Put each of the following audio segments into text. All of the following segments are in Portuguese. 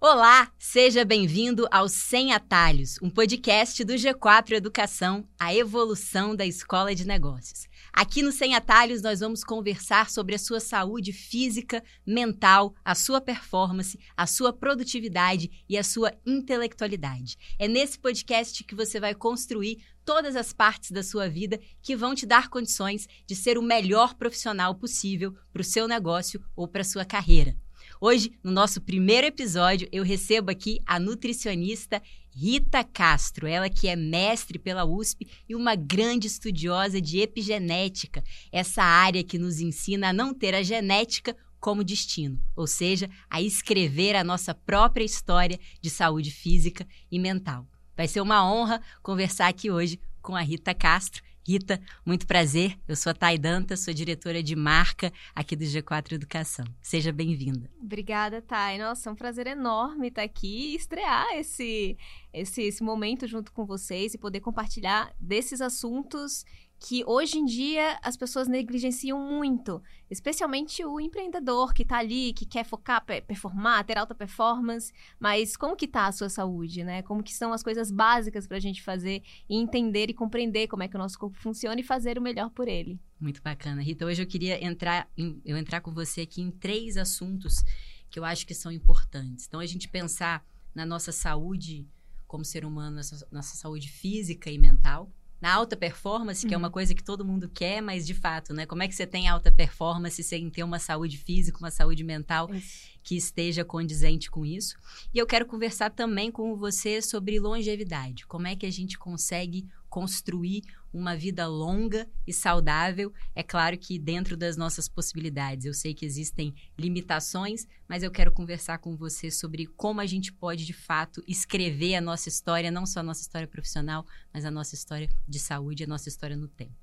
Olá, seja bem-vindo ao Sem Atalhos, um podcast do G4 Educação, a evolução da escola de negócios. Aqui no Sem Atalhos nós vamos conversar sobre a sua saúde física, mental, a sua performance, a sua produtividade e a sua intelectualidade. É nesse podcast que você vai construir todas as partes da sua vida que vão te dar condições de ser o melhor profissional possível para o seu negócio ou para a sua carreira. Hoje, no nosso primeiro episódio, eu recebo aqui a nutricionista Rita Castro, ela que é mestre pela USP e uma grande estudiosa de epigenética, essa área que nos ensina a não ter a genética como destino, ou seja, a escrever a nossa própria história de saúde física e mental. Vai ser uma honra conversar aqui hoje com a Rita Castro. Rita, muito prazer. Eu sou a Thay Danta, sou diretora de marca aqui do G4 Educação. Seja bem-vinda. Obrigada, Thay. Nossa, é um prazer enorme estar aqui e estrear esse, esse, esse momento junto com vocês e poder compartilhar desses assuntos que hoje em dia as pessoas negligenciam muito, especialmente o empreendedor que está ali, que quer focar, performar, ter alta performance, mas como que está a sua saúde, né? Como que são as coisas básicas para a gente fazer e entender e compreender como é que o nosso corpo funciona e fazer o melhor por ele. Muito bacana, Rita. Hoje eu queria entrar, em, eu entrar com você aqui em três assuntos que eu acho que são importantes. Então a gente pensar na nossa saúde como ser humano, nossa, nossa saúde física e mental na alta performance, que uhum. é uma uhum. coisa que todo mundo quer, mas de fato, né? Como é que você tem alta performance sem ter uma saúde física, uma saúde mental isso. que esteja condizente com isso? E eu quero conversar também com você sobre longevidade. Como é que a gente consegue construir uma vida longa e saudável. É claro que dentro das nossas possibilidades. Eu sei que existem limitações, mas eu quero conversar com você sobre como a gente pode, de fato, escrever a nossa história, não só a nossa história profissional, mas a nossa história de saúde, a nossa história no tempo.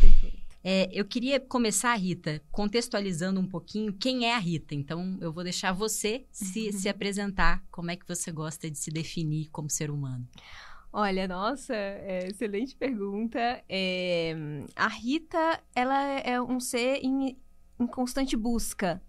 Perfeito. É, eu queria começar, Rita, contextualizando um pouquinho quem é a Rita. Então, eu vou deixar você se, se apresentar, como é que você gosta de se definir como ser humano. Olha, nossa, é, excelente pergunta. É, a Rita, ela é um ser em, em constante busca.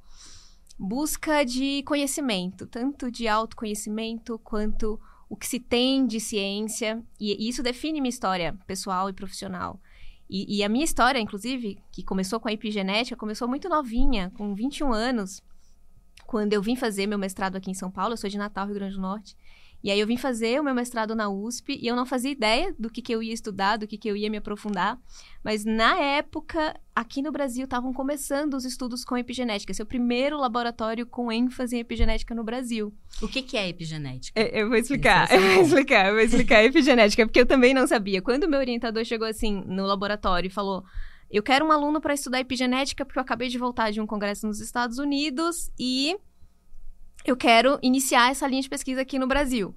Busca de conhecimento, tanto de autoconhecimento quanto o que se tem de ciência. E, isso define minha história pessoal e profissional. E, e, a minha história, inclusive, que começou com a epigenética, começou muito novinha, com 21 anos, quando eu vim fazer meu mestrado aqui em São Paulo. Eu sou de Natal, Rio Grande do Norte. E aí eu vim fazer o meu mestrado na USP e eu não fazia ideia do que, que eu ia estudar, do que, que eu ia me aprofundar. Mas na época, aqui no Brasil, estavam começando os estudos com epigenética. Esse é o primeiro laboratório com ênfase em epigenética no Brasil. O que, que é epigenética? Eu, eu vou explicar, eu vou explicar, eu vou explicar epigenética, porque eu também não sabia. Quando o meu orientador chegou assim no laboratório e falou. Eu quero um aluno para estudar epigenética porque eu acabei de voltar de um congresso nos Estados Unidos e eu quero iniciar essa linha de pesquisa aqui no Brasil.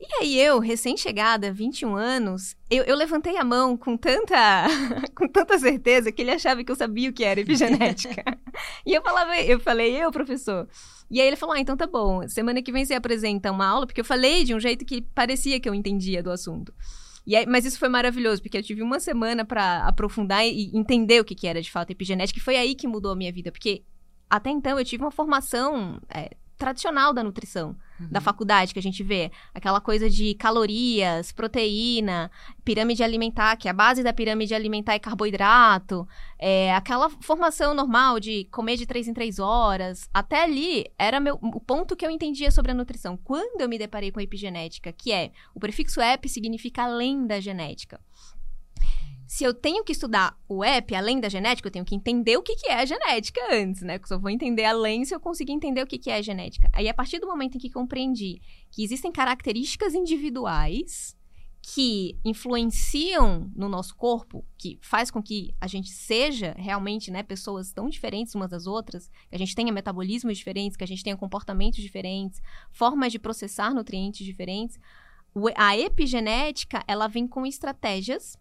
E aí eu, recém-chegada, 21 anos, eu, eu, levantei a mão com tanta, com tanta certeza que ele achava que eu sabia o que era epigenética. e eu falava, eu falei, eu, professor. E aí ele falou, ah, então tá bom, semana que vem você apresenta uma aula, porque eu falei de um jeito que parecia que eu entendia do assunto. E aí, mas isso foi maravilhoso, porque eu tive uma semana para aprofundar e entender o que, que era de fato epigenética, e foi aí que mudou a minha vida, porque até então eu tive uma formação é, tradicional da nutrição, uhum. da faculdade que a gente vê. Aquela coisa de calorias, proteína, pirâmide alimentar, que a base da pirâmide alimentar é carboidrato. É, aquela formação normal de comer de três em três horas. Até ali era meu, o ponto que eu entendia sobre a nutrição. Quando eu me deparei com a epigenética, que é o prefixo ep significa além da genética se eu tenho que estudar o app além da genética, eu tenho que entender o que, que é genética antes, né? Porque só vou entender além se eu conseguir entender o que, que é genética. Aí, a partir do momento em que compreendi que existem características individuais que influenciam no nosso corpo, que faz com que a gente seja realmente, né, pessoas tão diferentes umas das outras, que a gente tenha metabolismos diferentes, que a gente tenha comportamentos diferentes, formas de processar nutrientes diferentes. A epigenética, ela vem com estratégias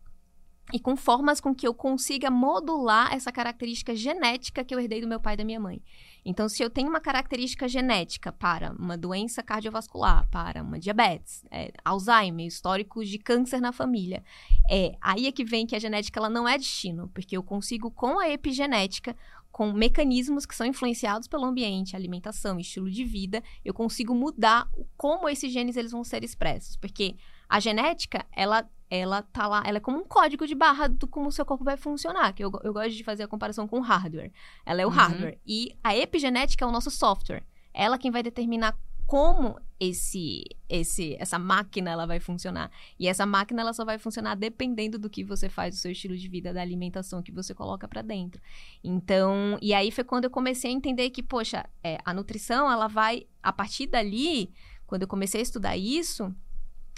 e com formas com que eu consiga modular essa característica genética que eu herdei do meu pai e da minha mãe. Então, se eu tenho uma característica genética para uma doença cardiovascular, para uma diabetes, é, Alzheimer, históricos de câncer na família, é aí é que vem que a genética ela não é destino, porque eu consigo com a epigenética com mecanismos que são influenciados pelo ambiente, alimentação, estilo de vida, eu consigo mudar como esses genes eles vão ser expressos, porque a genética, ela ela tá lá, ela é como um código de barra do como o seu corpo vai funcionar, que eu, eu gosto de fazer a comparação com o hardware. Ela é o uhum. hardware. E a epigenética é o nosso software. Ela quem vai determinar como esse esse essa máquina ela vai funcionar. E essa máquina ela só vai funcionar dependendo do que você faz, do seu estilo de vida, da alimentação que você coloca para dentro. Então, e aí foi quando eu comecei a entender que, poxa, é, a nutrição ela vai a partir dali, quando eu comecei a estudar isso,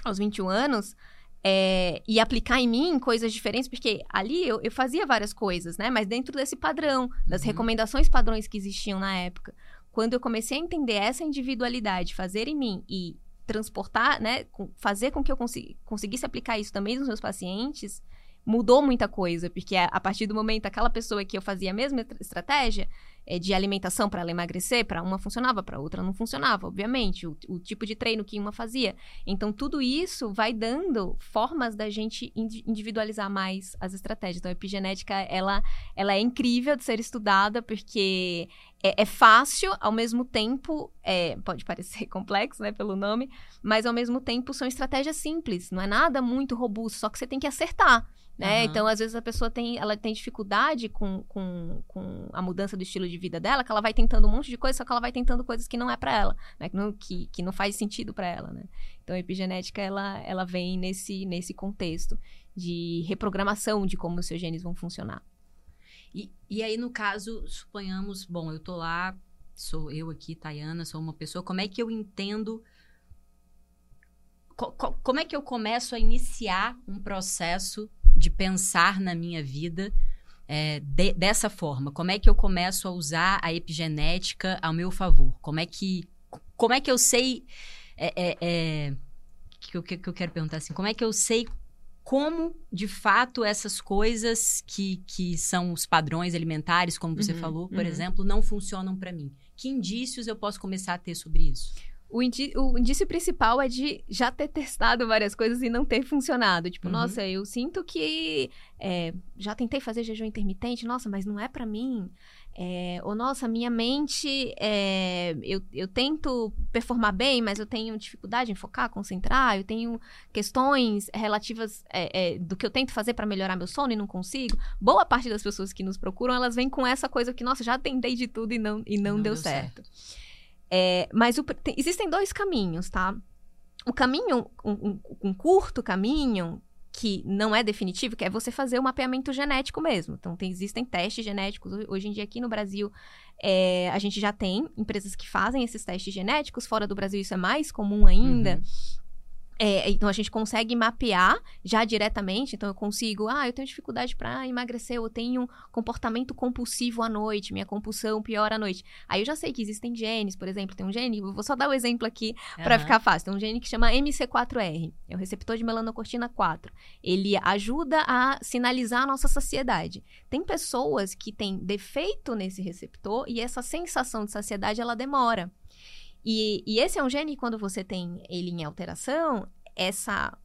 aos 21 anos, é, e aplicar em mim coisas diferentes, porque ali eu, eu, fazia várias coisas, né? Mas dentro desse padrão, das uhum. recomendações padrões que existiam na época. Quando eu comecei a entender essa individualidade, fazer em mim e transportar, né? Fazer com que eu conseguisse aplicar isso também nos meus pacientes, mudou muita coisa, porque a, a partir do momento aquela pessoa que eu fazia a mesma estratégia, é, de alimentação para ela emagrecer, para uma funcionava, para outra não funcionava, obviamente, o, o, tipo de treino que uma fazia. Então, tudo isso vai dando formas da gente individualizar mais as estratégias. Então, a epigenética, ela, ela é incrível de ser estudada, porque é, é fácil, ao mesmo tempo, é, pode parecer complexo, né, pelo nome, mas ao mesmo tempo são estratégias simples, não é nada muito robusto, só que você tem que acertar né? Uhum. Então, às vezes, a pessoa tem, ela tem dificuldade com, com, com a mudança do estilo de vida dela, que ela vai tentando um monte de coisa, só que ela vai tentando coisas que não é para ela, né? Que não, que, que não faz sentido para ela, né? Então, a epigenética, ela, ela vem nesse, nesse contexto de reprogramação de como os seus genes vão funcionar. E, e aí, no caso, suponhamos, bom, eu tô lá, sou eu aqui, Tayana, sou uma pessoa, como é que eu entendo como é que eu começo a iniciar um processo de pensar na minha vida é, de, dessa forma? Como é que eu começo a usar a epigenética ao meu favor? Como é que, como é que eu sei. É, é, é que, eu, que eu quero perguntar assim, como é que eu sei como, de fato, essas coisas que, que são os padrões alimentares, como você uhum, falou, por uhum. exemplo, não funcionam para mim? Que indícios eu posso começar a ter sobre isso? O, indi o indício principal é de já ter testado várias coisas e não ter funcionado. Tipo, uhum. nossa, eu sinto que é, já tentei fazer jejum intermitente, nossa, mas não é para mim. É, ou, nossa, minha mente, é, eu, eu tento performar bem, mas eu tenho dificuldade em focar, concentrar, eu tenho questões relativas é, do que eu tento fazer para melhorar meu sono e não consigo. Boa parte das pessoas que nos procuram, elas vêm com essa coisa que, nossa, já tentei de tudo e não, e não, não deu, deu, certo. certo. É, mas o, tem, existem dois caminhos, tá? O caminho, um, um, um, curto caminho, que não é definitivo, que é você fazer o mapeamento genético mesmo. Então, tem, existem testes genéticos. Hoje em dia, aqui no Brasil, é, a gente já tem empresas que fazem esses testes genéticos. Fora do Brasil, isso é mais comum ainda. Uhum. É, então a gente consegue mapear já diretamente. Então eu consigo, ah, eu tenho dificuldade para emagrecer, eu tenho um comportamento compulsivo à noite, minha compulsão piora à noite. Aí eu já sei que existem genes, por exemplo, tem um gene, vou só dar o um exemplo aqui uhum. para ficar fácil. Tem um gene que chama MC4R, é o receptor de melanocortina 4. Ele ajuda a sinalizar a nossa saciedade. Tem pessoas que têm defeito nesse receptor e essa sensação de saciedade ela demora. E, e esse é um gene, quando você tem ele em alteração, essa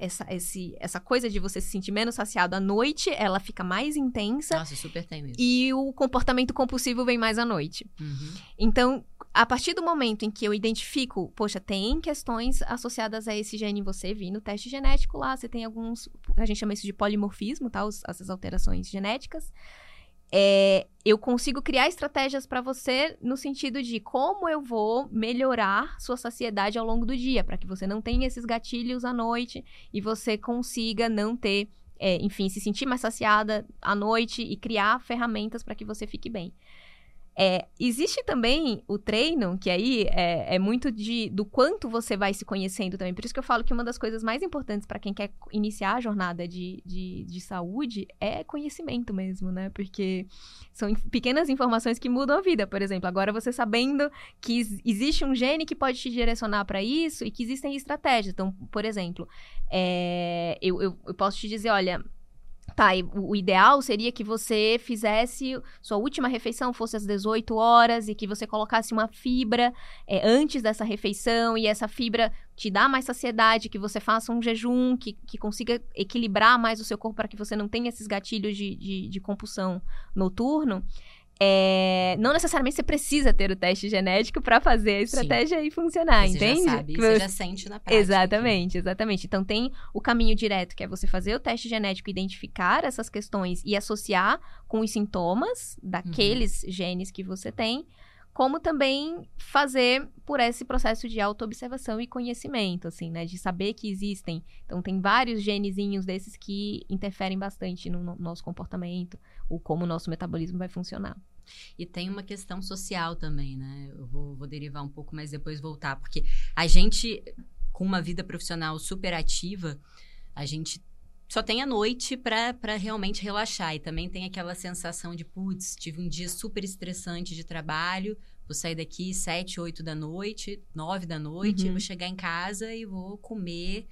essa, esse, essa coisa de você se sentir menos saciado à noite, ela fica mais intensa. Nossa, super tem mesmo. E o comportamento compulsivo vem mais à noite. Uhum. Então, a partir do momento em que eu identifico, poxa, tem questões associadas a esse gene em você, vi no teste genético lá, você tem alguns, a gente chama isso de polimorfismo, tá? Os, essas alterações genéticas é, eu consigo criar estratégias para você no sentido de como eu vou melhorar sua saciedade ao longo do dia, para que você não tenha esses gatilhos à noite e você consiga não ter, é, enfim, se sentir mais saciada à noite e criar ferramentas para que você fique bem. É, existe também o treino, que aí é, é, muito de, do quanto você vai se conhecendo também. Por isso que eu falo que uma das coisas mais importantes para quem quer iniciar a jornada de, de, de, saúde é conhecimento mesmo, né? Porque são pequenas informações que mudam a vida. Por exemplo, agora você sabendo que existe um gene que pode te direcionar para isso e que existem estratégias. Então, por exemplo, é, eu, eu, eu posso te dizer, olha Tá, e o, ideal seria que você fizesse sua última refeição fosse às 18 horas e que você colocasse uma fibra é, antes dessa refeição e essa fibra te dá mais saciedade, que você faça um jejum, que, que consiga equilibrar mais o seu corpo para que você não tenha esses gatilhos de, de, de compulsão noturno. É, não necessariamente você precisa ter o teste genético para fazer a estratégia Sim. e funcionar, você entende? Já sabe, você já sente na prática. Exatamente, exatamente. Então tem o caminho direto, que é você fazer o teste genético, identificar essas questões e associar com os sintomas daqueles uhum. genes que você tem como também fazer por esse processo de autoobservação e conhecimento, assim, né? De saber que existem. Então, tem vários genezinhos desses que interferem bastante no, no nosso comportamento, ou como o nosso metabolismo vai funcionar. E tem uma questão social também, né? Eu vou, vou derivar um pouco, mas depois voltar, porque a gente, com uma vida profissional super ativa, a gente só tem a noite para realmente relaxar. E também tem aquela sensação de, putz, tive um dia super estressante de trabalho, vou sair daqui sete, oito da noite, nove da noite, uhum. vou chegar em casa e vou comer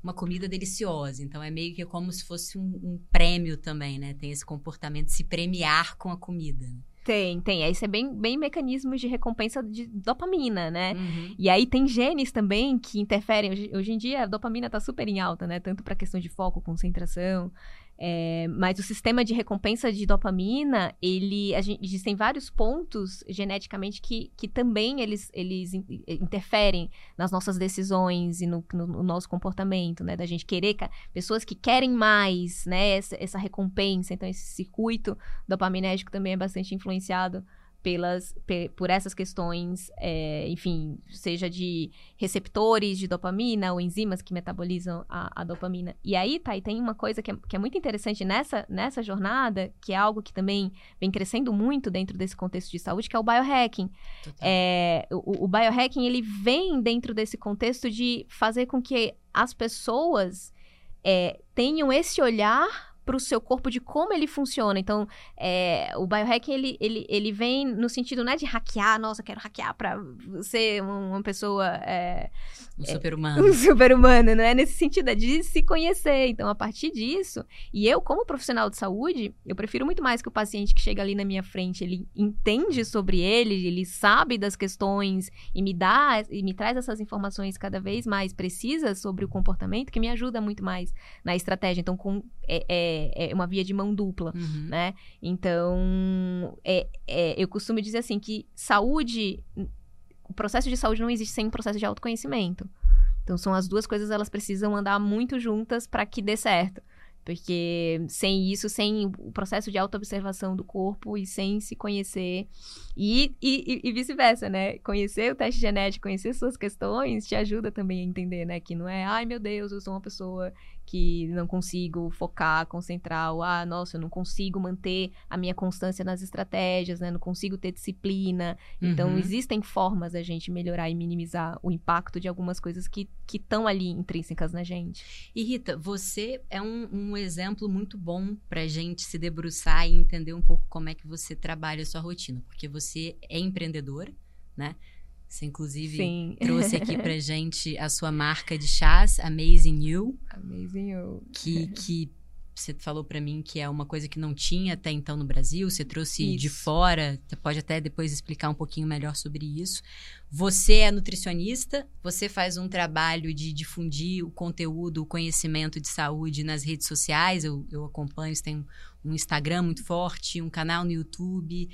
uma comida deliciosa. Então é meio que como se fosse um, um prêmio também, né? Tem esse comportamento de se premiar com a comida. Tem, tem. Isso é bem, bem mecanismos de recompensa de dopamina, né? Uhum. E aí tem genes também que interferem. Hoje, hoje em dia a dopamina tá super em alta, né? Tanto para questão de foco, concentração. É, mas o sistema de recompensa de dopamina, ele, a gente, existem vários pontos geneticamente que, que também eles, eles interferem nas nossas decisões e no, no, no nosso comportamento, né? Da gente querer, pessoas que querem mais, né? Essa, essa recompensa. Então, esse circuito dopaminérgico também é bastante influenciado pelas, por essas questões, é, enfim, seja de receptores de dopamina ou enzimas que metabolizam a, a dopamina. E aí, tá, e tem uma coisa que é, que é, muito interessante nessa, nessa jornada, que é algo que também vem crescendo muito dentro desse contexto de saúde, que é o biohacking. É, o, o biohacking, ele vem dentro desse contexto de fazer com que as pessoas é, tenham esse olhar para o seu corpo de como ele funciona. Então, é, o biohacking, ele, ele, ele vem no sentido, não é de hackear, nossa, quero hackear para ser uma pessoa... É, um é, super-humano. Um super-humano, não é? Nesse sentido, é de se conhecer. Então, a partir disso, e eu, como profissional de saúde, eu prefiro muito mais que o paciente que chega ali na minha frente, ele entende sobre ele, ele sabe das questões e me dá, e me traz essas informações cada vez mais precisas sobre o comportamento, que me ajuda muito mais na estratégia. Então, com... É, é é, uma via de mão dupla, uhum. né? Então, é, é, eu costumo dizer assim que saúde, o processo de saúde não existe sem o processo de autoconhecimento. Então, são as duas coisas, elas precisam andar muito juntas para que dê certo. Porque sem isso, sem o processo de autoobservação do corpo e sem se conhecer, e, e, e vice-versa, né? Conhecer o teste genético, conhecer suas questões, te ajuda também a entender, né? Que não é, ai meu Deus, eu sou uma pessoa que não consigo focar, concentrar, ou, ah, nossa, eu não consigo manter a minha constância nas estratégias, né? Não consigo ter disciplina. Então, uhum. existem formas da gente melhorar e minimizar o impacto de algumas coisas que estão ali intrínsecas na gente. E Rita, você é um, um exemplo muito bom pra gente se debruçar e entender um pouco como é que você trabalha a sua rotina, porque você é empreendedora, né? Você, inclusive, Sim. trouxe aqui pra gente a sua marca de chás, Amazing You. Amazing You. Que, que você falou para mim que é uma coisa que não tinha até então no Brasil. Você trouxe isso. de fora. Você pode até depois explicar um pouquinho melhor sobre isso. Você é nutricionista. Você faz um trabalho de difundir o conteúdo, o conhecimento de saúde nas redes sociais. Eu, eu acompanho. Você tem um Instagram muito forte, um canal no YouTube.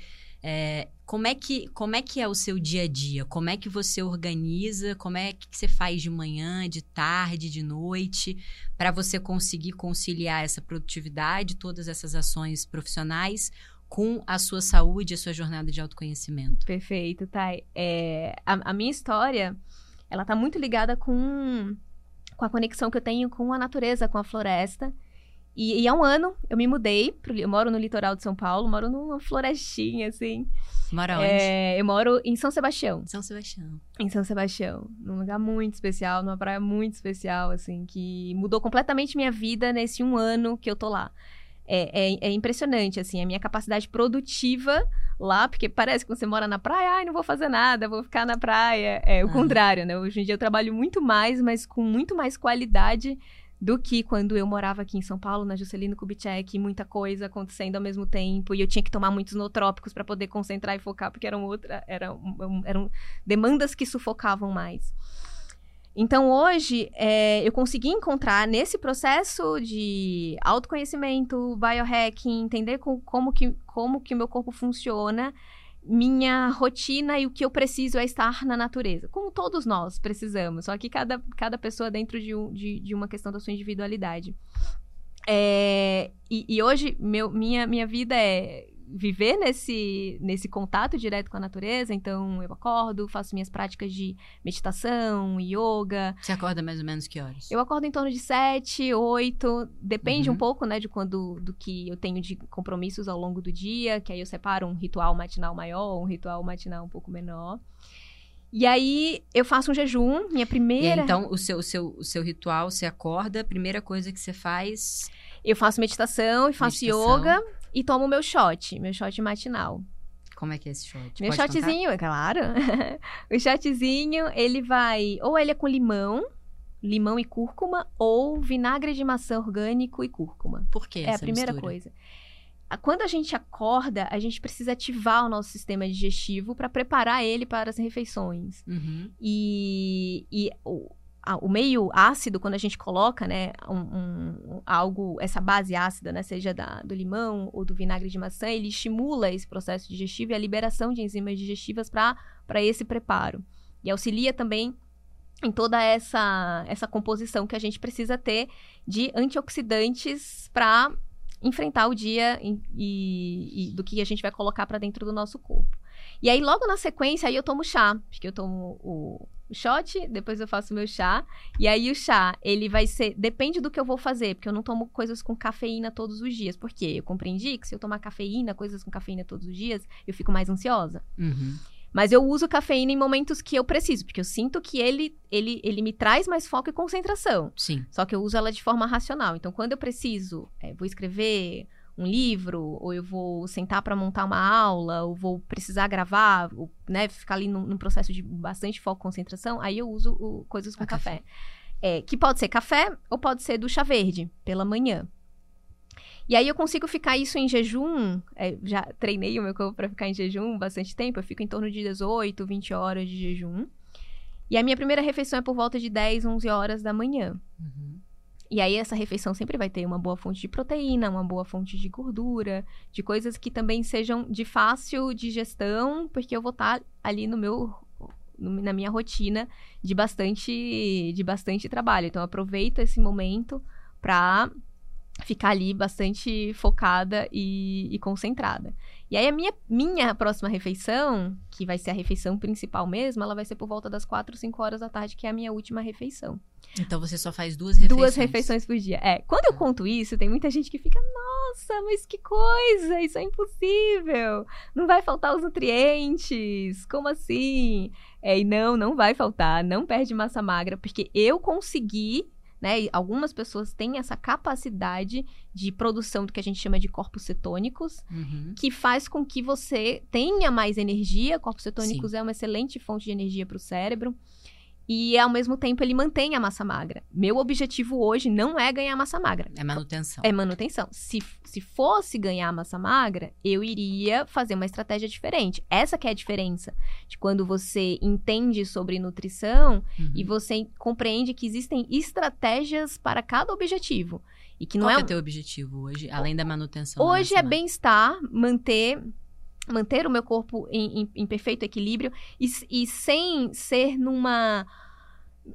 É, como, é que, como é que é o seu dia a dia? Como é que você organiza? Como é que você faz de manhã, de tarde, de noite, para você conseguir conciliar essa produtividade, todas essas ações profissionais com a sua saúde, a sua jornada de autoconhecimento? Perfeito, Thay. É, a, a minha história, ela tá muito ligada com, com a conexão que eu tenho com a natureza, com a floresta. E, e há um ano eu me mudei, pro, eu moro no litoral de São Paulo, moro numa florestinha, assim. Mora onde? É, eu moro em São Sebastião. São Sebastião. Em São Sebastião. Num lugar muito especial, numa praia muito especial, assim, que mudou completamente minha vida nesse um ano que eu tô lá. É, é, é, impressionante, assim, a minha capacidade produtiva lá, porque parece que você mora na praia, ai, não vou fazer nada, vou ficar na praia. É o contrário, né? Hoje em dia eu trabalho muito mais, mas com muito mais qualidade do que quando eu morava aqui em São Paulo, na Juscelino Kubitschek, muita coisa acontecendo ao mesmo tempo, e eu tinha que tomar muitos nootrópicos para poder concentrar e focar, porque eram, outra, eram, eram demandas que sufocavam mais. Então, hoje, é, eu consegui encontrar nesse processo de autoconhecimento, biohacking, entender com, como, que, como que o meu corpo funciona, minha rotina e o que eu preciso é estar na natureza. Como todos nós precisamos, só que cada, cada pessoa dentro de, um, de, de uma questão da sua individualidade. É, e, e, hoje, meu, minha, minha vida é viver nesse, nesse contato direto com a natureza. Então, eu acordo, faço minhas práticas de meditação, yoga. Você acorda mais ou menos que horas? Eu acordo em torno de sete, oito. Depende uhum. um pouco, né, de quando do que eu tenho de compromissos ao longo do dia. Que aí eu separo um ritual matinal maior, um ritual matinal um pouco menor. E aí eu faço um jejum, minha primeira. Aí, então, o seu, o, seu, o seu ritual, você acorda, a primeira coisa que você faz. Eu faço meditação e faço meditação. yoga e tomo meu shot, meu shot matinal. Como é que é esse shot? Meu Pode shotzinho, é claro. o shotzinho, ele vai. Ou ele é com limão, limão e cúrcuma, ou vinagre de maçã orgânico e cúrcuma. Por quê? É a primeira mistura? coisa. Quando a gente acorda, a gente precisa ativar o nosso sistema digestivo para preparar ele para as refeições. Uhum. E, e o meio ácido, quando a gente coloca, né, um, um, algo, essa base ácida, né, seja da, do limão ou do vinagre de maçã, ele estimula esse processo digestivo e a liberação de enzimas digestivas para esse preparo. E auxilia também em toda essa, essa composição que a gente precisa ter de antioxidantes para enfrentar o dia e, e, e, do que a gente vai colocar para dentro do nosso corpo. E aí, logo na sequência, aí eu tomo chá, porque eu tomo o, shot, depois eu faço o meu chá. E aí o chá, ele vai ser. Depende do que eu vou fazer, porque eu não tomo coisas com cafeína todos os dias. Porque eu compreendi que se eu tomar cafeína, coisas com cafeína todos os dias, eu fico mais ansiosa. Uhum. Mas eu uso cafeína em momentos que eu preciso, porque eu sinto que ele, ele, ele me traz mais foco e concentração. Sim. Só que eu uso ela de forma racional. Então, quando eu preciso, é, vou escrever um livro, ou eu vou sentar para montar uma aula, ou vou precisar gravar, ou, né, ficar ali num, num, processo de bastante foco e concentração, aí eu uso o, coisas com café. café. É, que pode ser café ou pode ser do chá verde, pela manhã. E aí eu consigo ficar isso em jejum, é, já treinei o meu corpo para ficar em jejum bastante tempo, eu fico em torno de 18, 20 horas de jejum. E a minha primeira refeição é por volta de 10, 11 horas da manhã. Uhum. E aí essa refeição sempre vai ter uma boa fonte de proteína, uma boa fonte de gordura, de coisas que também sejam de fácil digestão, porque eu vou estar tá ali no meu na minha rotina de bastante de bastante trabalho. Então aproveito esse momento para ficar ali bastante focada e, e, concentrada. E aí a minha, minha próxima refeição, que vai ser a refeição principal mesmo, ela vai ser por volta das 4, 5 horas da tarde, que é a minha última refeição. Então você só faz duas refeições? Duas refeições por dia. É, quando eu conto isso, tem muita gente que fica, nossa, mas que coisa, isso é impossível. Não vai faltar os nutrientes, como assim? É, e não, não vai faltar, não perde massa magra, porque eu consegui né? algumas pessoas têm essa capacidade de produção do que a gente chama de corpos cetônicos, uhum. que faz com que você tenha mais energia. Corpos cetônicos Sim. é uma excelente fonte de energia para o cérebro e ao mesmo tempo ele mantém a massa magra. Meu objetivo hoje não é ganhar massa magra. É manutenção. É manutenção. Se, se fosse ganhar massa magra, eu iria fazer uma estratégia diferente. Essa que é a diferença de quando você entende sobre nutrição uhum. e você compreende que existem estratégias para cada objetivo. E que não Qual é o teu objetivo hoje, além da manutenção? Hoje é bem-estar, manter manter o meu corpo em, em, em perfeito equilíbrio e, e sem ser numa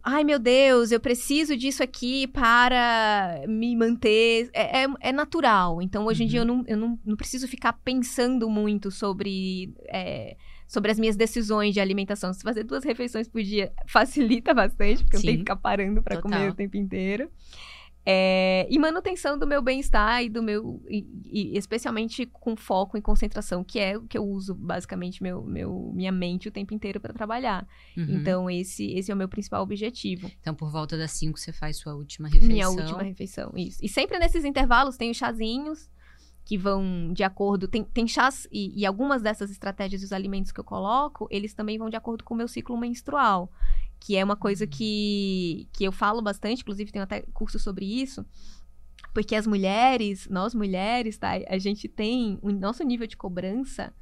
ai meu Deus, eu preciso disso aqui para me manter. É, é, é natural. Então, hoje em dia, eu, uhum. não, eu não, não preciso ficar pensando muito sobre. É, sobre as minhas decisões de alimentação. Se fazer duas refeições por dia facilita bastante, porque Sim. eu tenho que ficar parando para comer o tempo inteiro. É, e manutenção do meu bem-estar e do meu. E, e, especialmente com foco e concentração, que é o que eu uso basicamente meu, meu, minha mente o tempo inteiro para trabalhar. Uhum. Então, esse, esse é o meu principal objetivo. Então, por volta das 5 você faz sua última refeição. Minha última refeição, isso. E sempre nesses intervalos tem os chazinhos que vão de acordo. Tem, tem chás e, e algumas dessas estratégias dos alimentos que eu coloco, eles também vão de acordo com o meu ciclo menstrual. Que é uma coisa que, que eu falo bastante, inclusive tenho até curso sobre isso, porque as mulheres, nós mulheres, tá? A gente tem o nosso nível de cobrança,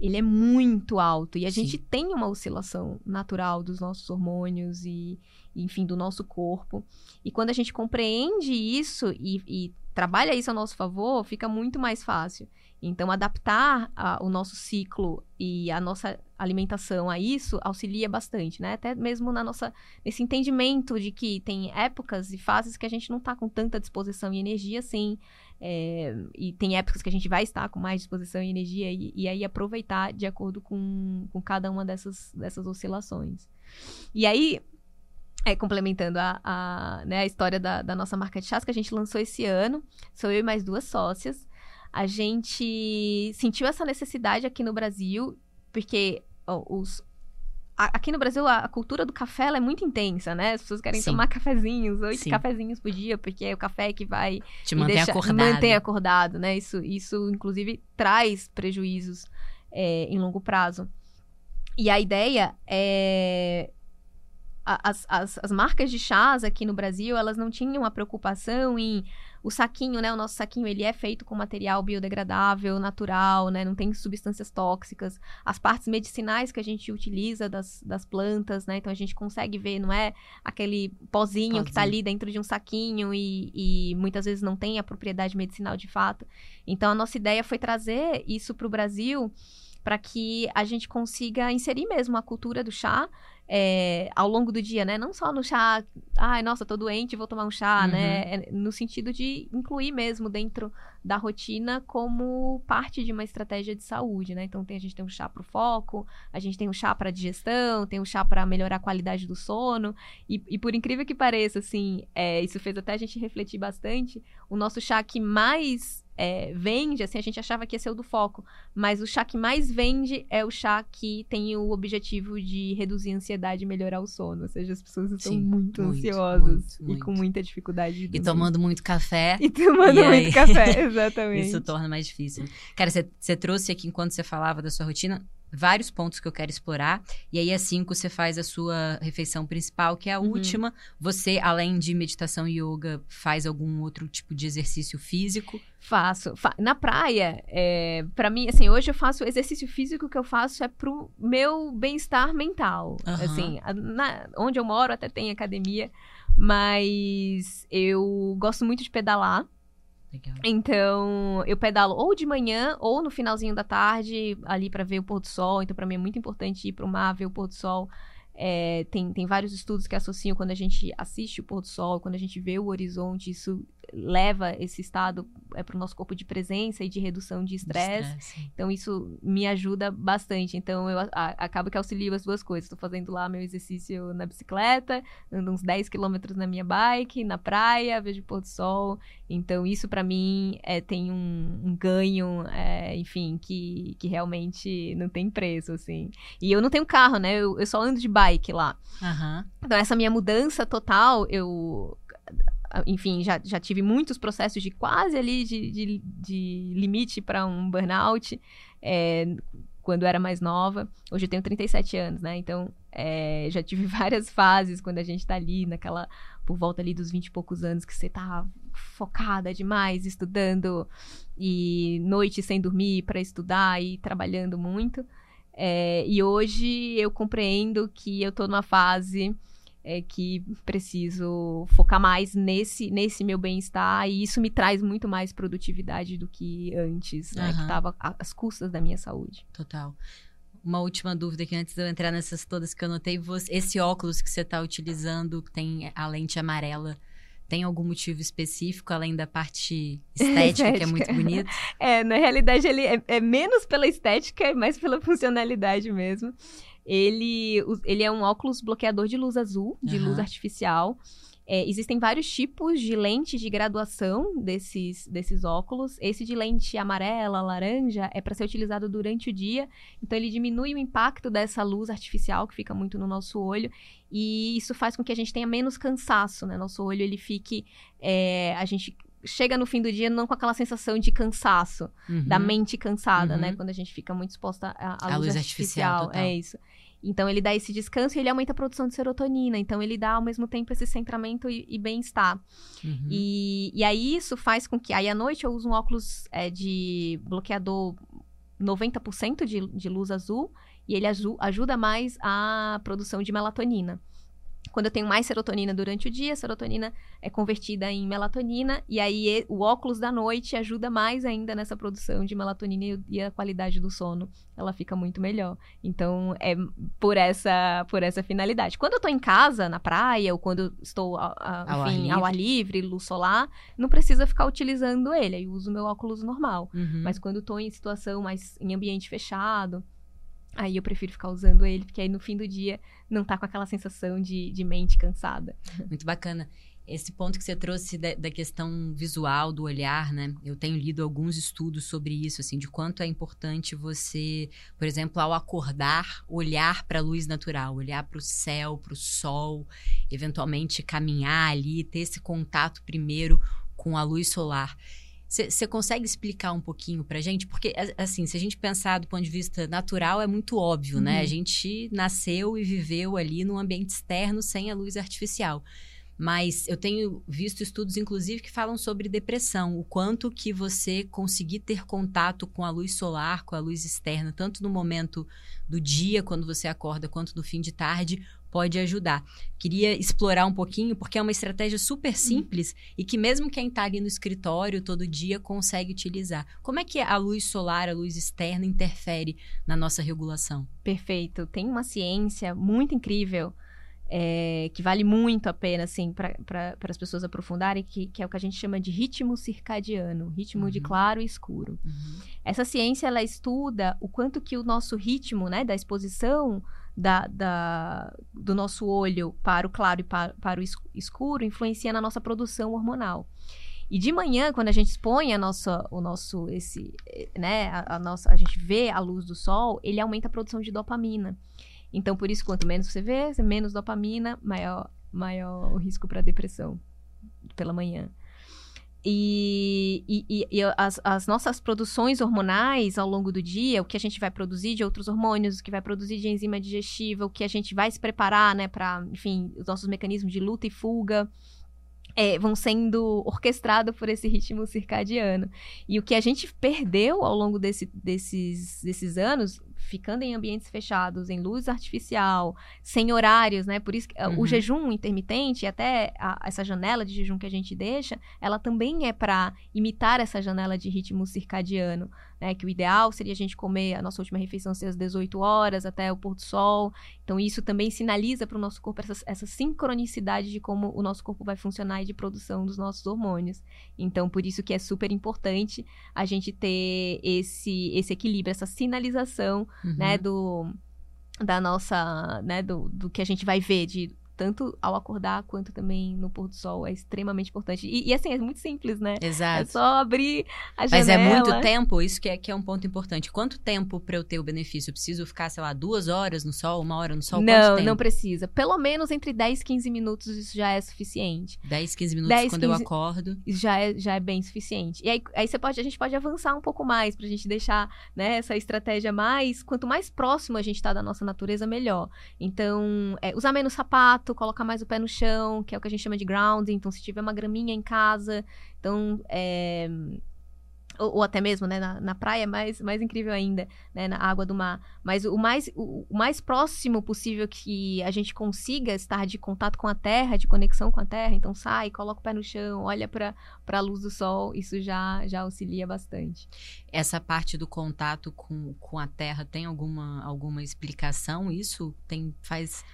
ele é muito alto e a Sim. gente tem uma oscilação natural dos nossos hormônios e, enfim, do nosso corpo. E quando a gente compreende isso e, e trabalha isso a nosso favor, fica muito mais fácil. Então, adaptar a, o nosso ciclo e a nossa alimentação a isso auxilia bastante, né? Até mesmo na nossa, nesse entendimento de que tem épocas e fases que a gente não está com tanta disposição e energia assim. É, e tem épocas que a gente vai estar com mais disposição e energia, e, e aí aproveitar de acordo com, com cada uma dessas, dessas oscilações. E aí, é, complementando a, a, né, a história da, da, nossa marca de chás que a gente lançou esse ano, sou eu e mais duas sócias a gente sentiu essa necessidade aqui no Brasil, porque ó, os, aqui no Brasil a, cultura do café é muito intensa, né? As pessoas querem Sim. tomar cafezinhos, oito cafezinhos por dia, porque é o café que vai te manter deixa, acordado. Acordado, né? Isso, isso inclusive traz prejuízos é, em longo prazo. E a ideia é as, as, as marcas de chás aqui no Brasil, elas não tinham a preocupação em o saquinho, né? O nosso saquinho, ele é feito com material biodegradável, natural, né? Não tem substâncias tóxicas. As partes medicinais que a gente utiliza das, das plantas, né? Então a gente consegue ver, não é aquele pozinho, pozinho. que tá ali dentro de um saquinho e, e muitas vezes não tem a propriedade medicinal de fato. Então a nossa ideia foi trazer isso para o Brasil para que a gente consiga inserir mesmo a cultura do chá é, ao longo do dia, né? Não só no chá, ai, nossa, tô doente, vou tomar um chá, né? uhum. né? É, no sentido de incluir mesmo dentro da rotina como parte de uma estratégia de saúde, né? Então tem, a gente tem um chá para o foco, a gente tem um chá para digestão, tem um chá para melhorar a qualidade do sono. E, e, por incrível que pareça, assim, é, isso fez até a gente refletir bastante. O nosso chá que mais é, vende, assim, a gente achava que ia ser o do foco, mas o chá que mais vende é o chá que tem o objetivo de reduzir a ansiedade e melhorar o sono. Ou seja, as pessoas estão Sim, muito, muito, ansiosas muito, e com muita dificuldade. E tomando muito café. E tomando e muito café, exatamente. Isso torna mais difícil. Cara, você trouxe aqui, enquanto você falava da sua rotina, vários pontos que eu quero explorar. E aí, às 5, você faz a sua refeição principal, que é a uhum. última. Você, além de meditação e yoga, faz algum outro tipo de exercício físico? Faço. Fa na praia, é, para mim, assim, hoje eu faço exercício físico que eu faço é pro meu bem-estar mental. Uhum. Assim, na, onde eu moro até tem academia, mas eu gosto muito de pedalar. Legal. Então, eu pedalo ou de manhã ou no finalzinho da tarde, ali para ver o pôr do sol. Então, para mim é muito importante ir para o mar, ver o pôr do sol. É, tem, tem vários estudos que associam quando a gente assiste o pôr do sol, quando a gente vê o horizonte, isso leva esse estado é, para o nosso corpo de presença e de redução de estresse. Então, isso me ajuda bastante. Então, eu a, acabo que auxilio as duas coisas. Estou fazendo lá meu exercício na bicicleta, ando uns 10 quilômetros na minha bike, na praia, vejo o pôr do sol. Então, isso para mim é, tem um, um ganho, é, enfim, que, que realmente não tem preço, assim. E eu não tenho carro, né? Eu, eu só ando de bike lá. Uhum. Então, essa minha mudança total, eu enfim, já, já tive muitos processos de quase ali de, de, de limite para um burnout. É, quando era mais nova. Hoje eu tenho 37 anos, né? Então, é, já tive várias fases quando a gente tá ali naquela... Por volta ali dos 20 e poucos anos que você tá focada demais, estudando e noite sem dormir para estudar e trabalhando muito. É, e hoje eu compreendo que eu tô numa fase é que preciso focar mais nesse, nesse meu bem-estar e isso me traz muito mais produtividade do que antes, né? Uhum. Que estava às custas da minha saúde. Total. Uma última dúvida que antes de eu entrar nessas todas que eu notei, esse óculos que você está utilizando tem a lente amarela. Tem algum motivo específico, além da parte estética, que é muito bonita? É, na realidade, ele é, é menos pela estética, mais pela funcionalidade mesmo. Ele, ele é um óculos bloqueador de luz azul, de uhum. luz artificial. É, existem vários tipos de lente de graduação desses, desses óculos. Esse de lente amarela, laranja, é para ser utilizado durante o dia. Então, ele diminui o impacto dessa luz artificial que fica muito no nosso olho. E isso faz com que a gente tenha menos cansaço, né? Nosso olho, ele fique... É, a gente chega no fim do dia não com aquela sensação de cansaço, uhum. da mente cansada, né? uhum. né? Quando a gente fica muito exposta à, à luz, luz, artificial. artificial é isso. Então ele dá esse descanso e ele aumenta a produção de serotonina. Então ele dá ao mesmo tempo esse centramento e, e bem-estar. Uhum. E, e aí isso faz com que. Aí à noite eu uso um óculos é, de bloqueador 90% de, de luz azul e ele ajuda mais a produção de melatonina. Quando eu tenho mais serotonina durante o dia, a serotonina é convertida em melatonina, e aí o óculos da noite ajuda mais ainda nessa produção de melatonina e a qualidade do sono, ela fica muito melhor. Então, é por essa, por essa finalidade. Quando eu tô em casa, na praia, ou quando estou, a, a, ao, enfim, ar ao ar livre, luz solar, não precisa ficar utilizando ele, aí eu uso meu óculos normal. Uhum. Mas quando eu tô em situação mais em ambiente fechado, Aí eu prefiro ficar usando ele, porque aí no fim do dia não tá com aquela sensação de, de mente cansada. Muito bacana. Esse ponto que você trouxe da, da, questão visual, do olhar, né? Eu tenho lido alguns estudos sobre isso, assim, de quanto é importante você, por exemplo, ao acordar, olhar para a luz natural, olhar para o céu, para o sol, eventualmente caminhar ali, ter esse contato primeiro com a luz solar. Você consegue explicar um pouquinho pra gente? Porque, assim, se a gente pensar do ponto de vista natural, é muito óbvio, uhum. né? A uhum. gente nasceu e viveu ali num ambiente externo sem a luz artificial. Mas eu tenho visto estudos, inclusive, que falam sobre depressão, o quanto que você conseguir ter contato com a luz solar, com a luz externa, tanto no momento do dia, quando você acorda, quanto no fim de tarde, pode ajudar. Queria explorar um pouquinho, porque é uma estratégia super uhum. simples uhum. e que mesmo quem está ali no escritório todo dia consegue utilizar. Como é que a luz solar, a luz externa, interfere na nossa regulação? Perfeito. Tem uma ciência muito incrível. É, que vale muito a pena, assim, para as pessoas aprofundarem, que, que, é o que a gente chama de ritmo circadiano, ritmo uhum. de claro e escuro. Uhum. Essa ciência, ela estuda o quanto que o nosso ritmo, né, da exposição da, da, do nosso olho para o claro e para, para o escuro influencia na nossa produção hormonal. E de manhã, quando a gente expõe a nossa, o nosso, esse, né, a, a, nossa, a gente vê a luz do sol, ele aumenta a produção de dopamina. Então, por isso, quanto menos você vê, menos dopamina, maior, maior o risco para depressão pela manhã. E, e, e as, as, nossas produções hormonais ao longo do dia, o que a gente vai produzir de outros hormônios, o que vai produzir de enzima digestiva, o que a gente vai se preparar, né, para, enfim, os nossos mecanismos de luta e fuga, é, vão sendo orquestrados por esse ritmo circadiano. E o que a gente perdeu ao longo desse, desses, desses anos ficando em ambientes fechados, em luz artificial, sem horários, né? Por isso que uhum. o jejum intermitente, até a, essa janela de jejum que a gente deixa, ela também é para imitar essa janela de ritmo circadiano né? Que o ideal seria a gente comer a nossa última refeição ser às 18 horas até o pôr do sol. Então, isso também sinaliza para o nosso corpo essa, essa, sincronicidade de como o nosso corpo vai funcionar e de produção dos nossos hormônios. Então, por isso que é super importante a gente ter esse, esse equilíbrio, essa sinalização, uhum. né, do da nossa, né, do, do que a gente vai ver de tanto ao acordar quanto também no pôr do sol. É extremamente importante. E, e assim, é muito simples, né? Exato. É só abrir a janela. Mas é muito tempo, isso que é, que é um ponto importante. Quanto tempo para eu ter o benefício? Eu preciso ficar, sei lá, duas horas no sol, uma hora no sol? Não, não precisa. Pelo menos entre 10 e 15 minutos isso já é suficiente. 10, 15 minutos 10, quando 15... eu acordo. Já é, já é bem suficiente. E aí, aí você pode, a gente pode avançar um pouco mais pra gente deixar né, essa estratégia mais. Quanto mais próximo a gente tá da nossa natureza, melhor. Então, é, usar menos sapato colocar mais o pé no chão, que é o que a gente chama de grounding. Então, se tiver uma graminha em casa, então é, ou, ou, até mesmo né, na, na praia, mais, mais incrível ainda, né, na água do mar. Mas o mais, o, o, mais próximo possível que a gente consiga estar de contato com a terra, de conexão com a terra, então sai, coloca o pé no chão, olha para a luz do sol, isso já, já auxilia bastante. Essa parte do contato com, com a terra tem alguma, alguma explicação? Isso tem faz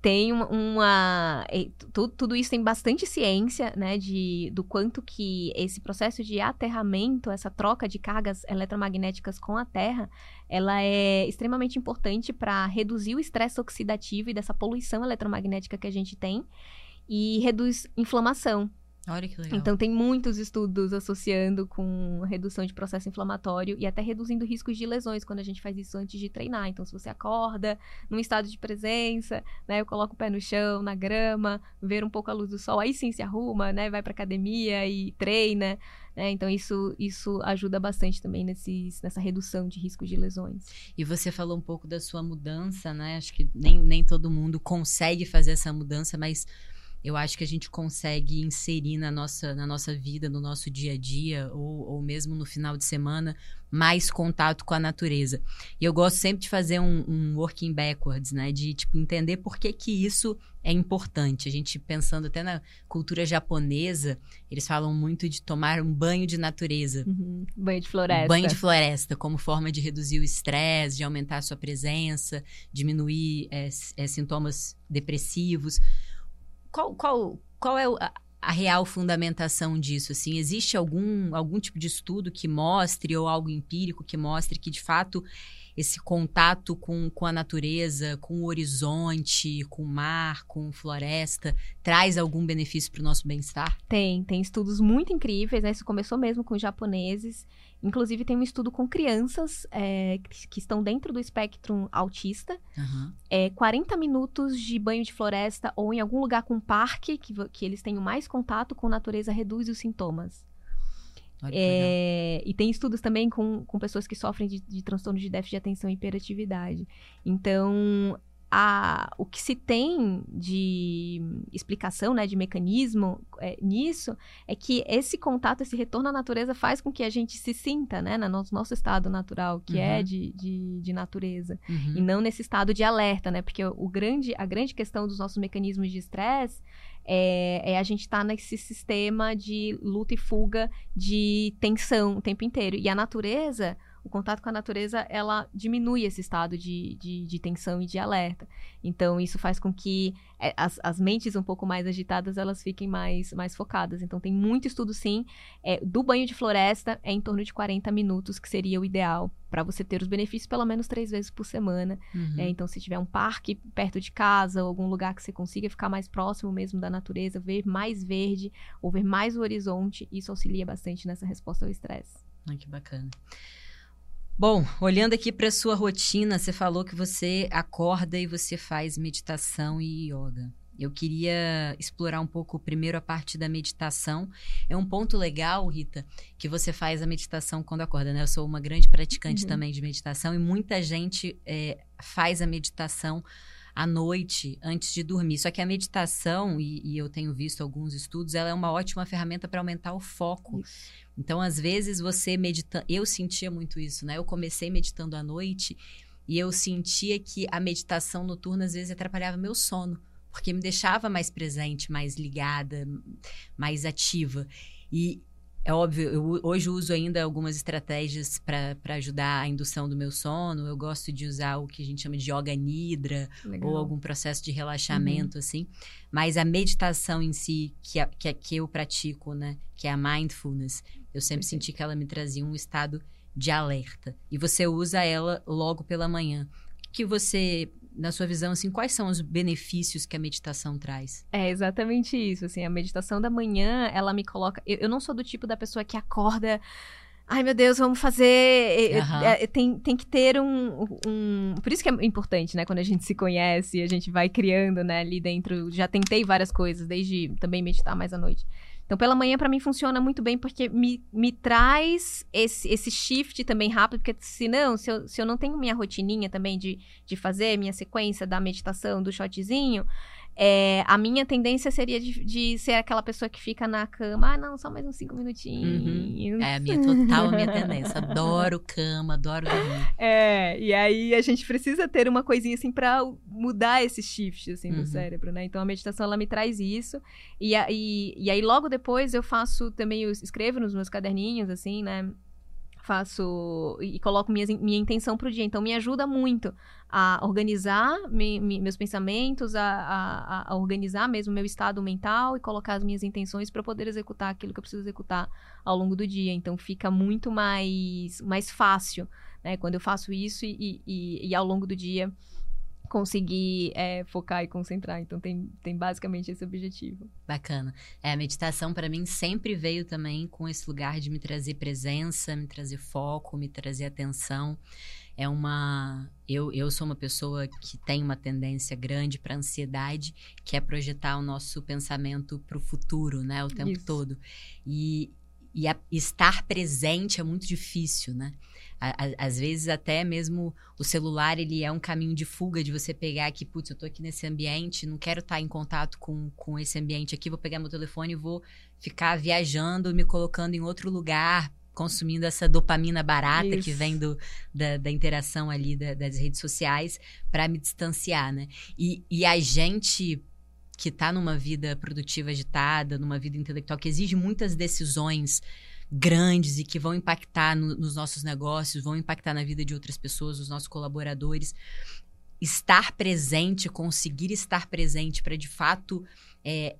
tem uma, tudo, tudo, isso tem bastante ciência, né, de do quanto que esse processo de aterramento, essa troca de cargas eletromagnéticas com a Terra, ela é extremamente importante para reduzir o estresse oxidativo e dessa poluição eletromagnética que a gente tem e reduz inflamação. Olha que legal. Então, tem muitos estudos associando com redução de processo inflamatório e até reduzindo riscos de lesões quando a gente faz isso antes de treinar. Então, se você acorda num estado de presença, né, eu coloco o pé no chão, na grama, ver um pouco a luz do sol, aí sim se arruma, né, vai pra academia e treina. Né? Então, isso, isso ajuda bastante também nesses, nessa redução de riscos de lesões. E você falou um pouco da sua mudança, né? Acho que nem, nem todo mundo consegue fazer essa mudança, mas eu acho que a gente consegue inserir na nossa, na nossa vida, no nosso dia a dia, ou, ou mesmo no final de semana, mais contato com a natureza. E eu gosto sempre de fazer um, um working backwards, né? De tipo, entender por que, que isso é importante. A gente pensando até na cultura japonesa, eles falam muito de tomar um banho de natureza. Uhum. Banho de floresta. banho de floresta, como forma de reduzir o estresse, de aumentar a sua presença, diminuir é, é, sintomas depressivos qual, qual, qual é a, a, real fundamentação disso? Assim, existe algum, algum tipo de estudo que mostre, ou algo empírico que mostre que, de fato, esse contato com, com a natureza, com o horizonte, com o mar, com floresta, traz algum benefício para o nosso bem-estar? Tem, tem estudos muito incríveis, né? Isso começou mesmo com os japoneses. Inclusive, tem um estudo com crianças é, que estão dentro do espectro autista. Uhum. É, 40 minutos de banho de floresta ou em algum lugar com parque, que, que eles tenham mais contato com a natureza, reduz os sintomas. É, e tem estudos também com, com pessoas que sofrem de, de transtorno de déficit de atenção e hiperatividade. Então, a, o que se tem de explicação, né, de mecanismo é, nisso, é que esse contato, esse retorno à natureza faz com que a gente se sinta, né, no nosso, estado natural, que é uhum. é de, de, de natureza, uhum. e não nesse estado de alerta, né, porque o grande, a grande questão dos nossos mecanismos de estresse é, é, a gente estar tá nesse sistema de luta e fuga, de tensão o tempo inteiro. E a natureza, o contato com a natureza, ela diminui esse estado de, de, de tensão e de alerta. Então, isso faz com que é, as, as, mentes um pouco mais agitadas, elas fiquem mais, mais focadas. Então, tem muito estudo, sim. É, do banho de floresta, é em torno de 40 minutos, que seria o ideal para você ter os benefícios pelo menos três vezes por semana. Uhum. É, então, se tiver um parque perto de casa, ou algum lugar que você consiga ficar mais próximo mesmo da natureza, ver mais verde, ou ver mais o horizonte, isso auxilia bastante nessa resposta ao estresse. Ai, que bacana. Bom, olhando aqui para sua rotina, você falou que você acorda e você faz meditação e yoga. Eu queria explorar um pouco primeiro a parte da meditação. É um ponto legal, Rita, que você faz a meditação quando acorda, né? Eu sou uma grande praticante uhum. também de meditação e muita gente é, faz a meditação à noite antes de dormir. Só que a meditação, e, e eu tenho visto alguns estudos, ela é uma ótima ferramenta para aumentar o foco. Isso. Então, às vezes, você medita. Eu sentia muito isso, né? Eu comecei meditando à noite e eu sentia que a meditação noturna, às vezes, atrapalhava meu sono, porque me deixava mais presente, mais ligada, mais ativa. E é óbvio, eu hoje uso ainda algumas estratégias para ajudar a indução do meu sono. Eu gosto de usar o que a gente chama de yoga nidra Legal. ou algum processo de relaxamento, uhum. assim. Mas a meditação em si, que, a, que, a, que eu pratico, né? Que é a mindfulness, eu sempre Perfeito. senti que ela me trazia um estado de alerta. E você usa ela logo pela manhã. O que você na sua visão, assim, quais são os benefícios que a meditação traz? É exatamente isso, assim, a meditação da manhã, ela me coloca... Eu, eu não sou do tipo da pessoa que acorda... Ai, meu Deus, vamos fazer... Uhum. Tem, tem que ter um, um... Por isso que é importante, né? Quando a gente se conhece, a gente vai criando, né? Ali dentro... Já tentei várias coisas, desde também meditar mais à noite. Então, pela manhã, para mim, funciona muito bem, porque me, me traz esse, esse shift também rápido, porque senão, se eu, se eu não tenho minha rotininha também de, de fazer minha sequência da meditação, do shotzinho, é, a minha tendência seria de, de, ser aquela pessoa que fica na cama, ah, não, só mais uns cinco minutinhos. Uhum. É a minha total a minha tendência. Adoro cama, adoro dormir. É, e aí a gente precisa ter uma coisinha assim pra mudar esse shift assim uhum. do cérebro, né? Então a meditação ela me traz isso. E, e, e aí logo depois eu faço também, eu escrevo nos meus caderninhos, assim, né? Faço e coloco minha, minha intenção para o dia. Então, me ajuda muito a organizar me, me, meus pensamentos, a, a, a, organizar mesmo meu estado mental e colocar as minhas intenções para poder executar aquilo que eu preciso executar ao longo do dia. Então, fica muito mais, mais fácil, né? Quando eu faço isso e, e, e ao longo do dia conseguir é, focar e concentrar. Então tem, tem basicamente esse objetivo. Bacana. É, a meditação para mim sempre veio também com esse lugar de me trazer presença, me trazer foco, me trazer atenção. É uma eu, eu sou uma pessoa que tem uma tendência grande para ansiedade, que é projetar o nosso pensamento para o futuro, né, o tempo Isso. todo. E, e a, estar presente é muito difícil, né? Às vezes até mesmo o celular ele é um caminho de fuga de você pegar aqui, putz, eu tô aqui nesse ambiente, não quero estar em contato com, com esse ambiente aqui, vou pegar meu telefone e vou ficar viajando, me colocando em outro lugar, consumindo essa dopamina barata Isso. que vem do, da, da interação ali da, das redes sociais para me distanciar, né? E, e a gente que está numa vida produtiva agitada, numa vida intelectual que exige muitas decisões grandes e que vão impactar no, nos nossos negócios, vão impactar na vida de outras pessoas, os nossos colaboradores. Estar presente, conseguir estar presente para de fato é,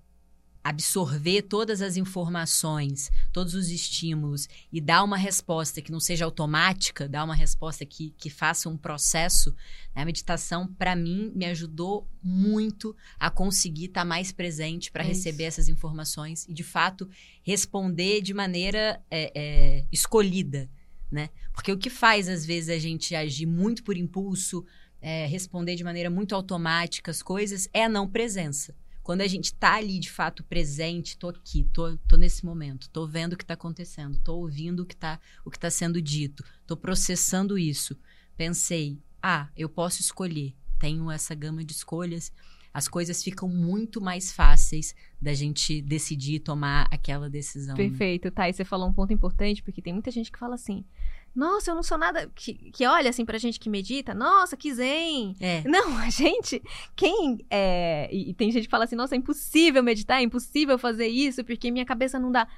absorver todas as informações, todos os estímulos e dar uma resposta que não seja automática, dar uma resposta que, que faça um processo, né? a meditação, para mim, me ajudou muito a conseguir estar tá mais presente para é receber essas informações e, de fato, responder de maneira é, é, escolhida. Né? Porque o que faz, às vezes, a gente agir muito por impulso, é, responder de maneira muito automática as coisas, é a não presença. Quando a gente tá ali de fato presente, tô aqui, tô, tô nesse momento, tô vendo o que tá acontecendo, tô ouvindo o que tá, o que tá sendo dito, tô processando isso. Pensei, ah, eu posso escolher, tenho essa gama de escolhas, as coisas ficam muito mais fáceis da gente decidir tomar aquela decisão. Né? Perfeito, né? tá. E você falou um ponto importante, porque tem muita gente que fala assim: nossa, eu não sou nada. Que, que olha assim pra gente que medita, nossa, que zen. É. Não, a gente, quem. É, e, e, tem gente que fala assim, nossa, é impossível meditar, é impossível fazer isso, porque minha cabeça não dá.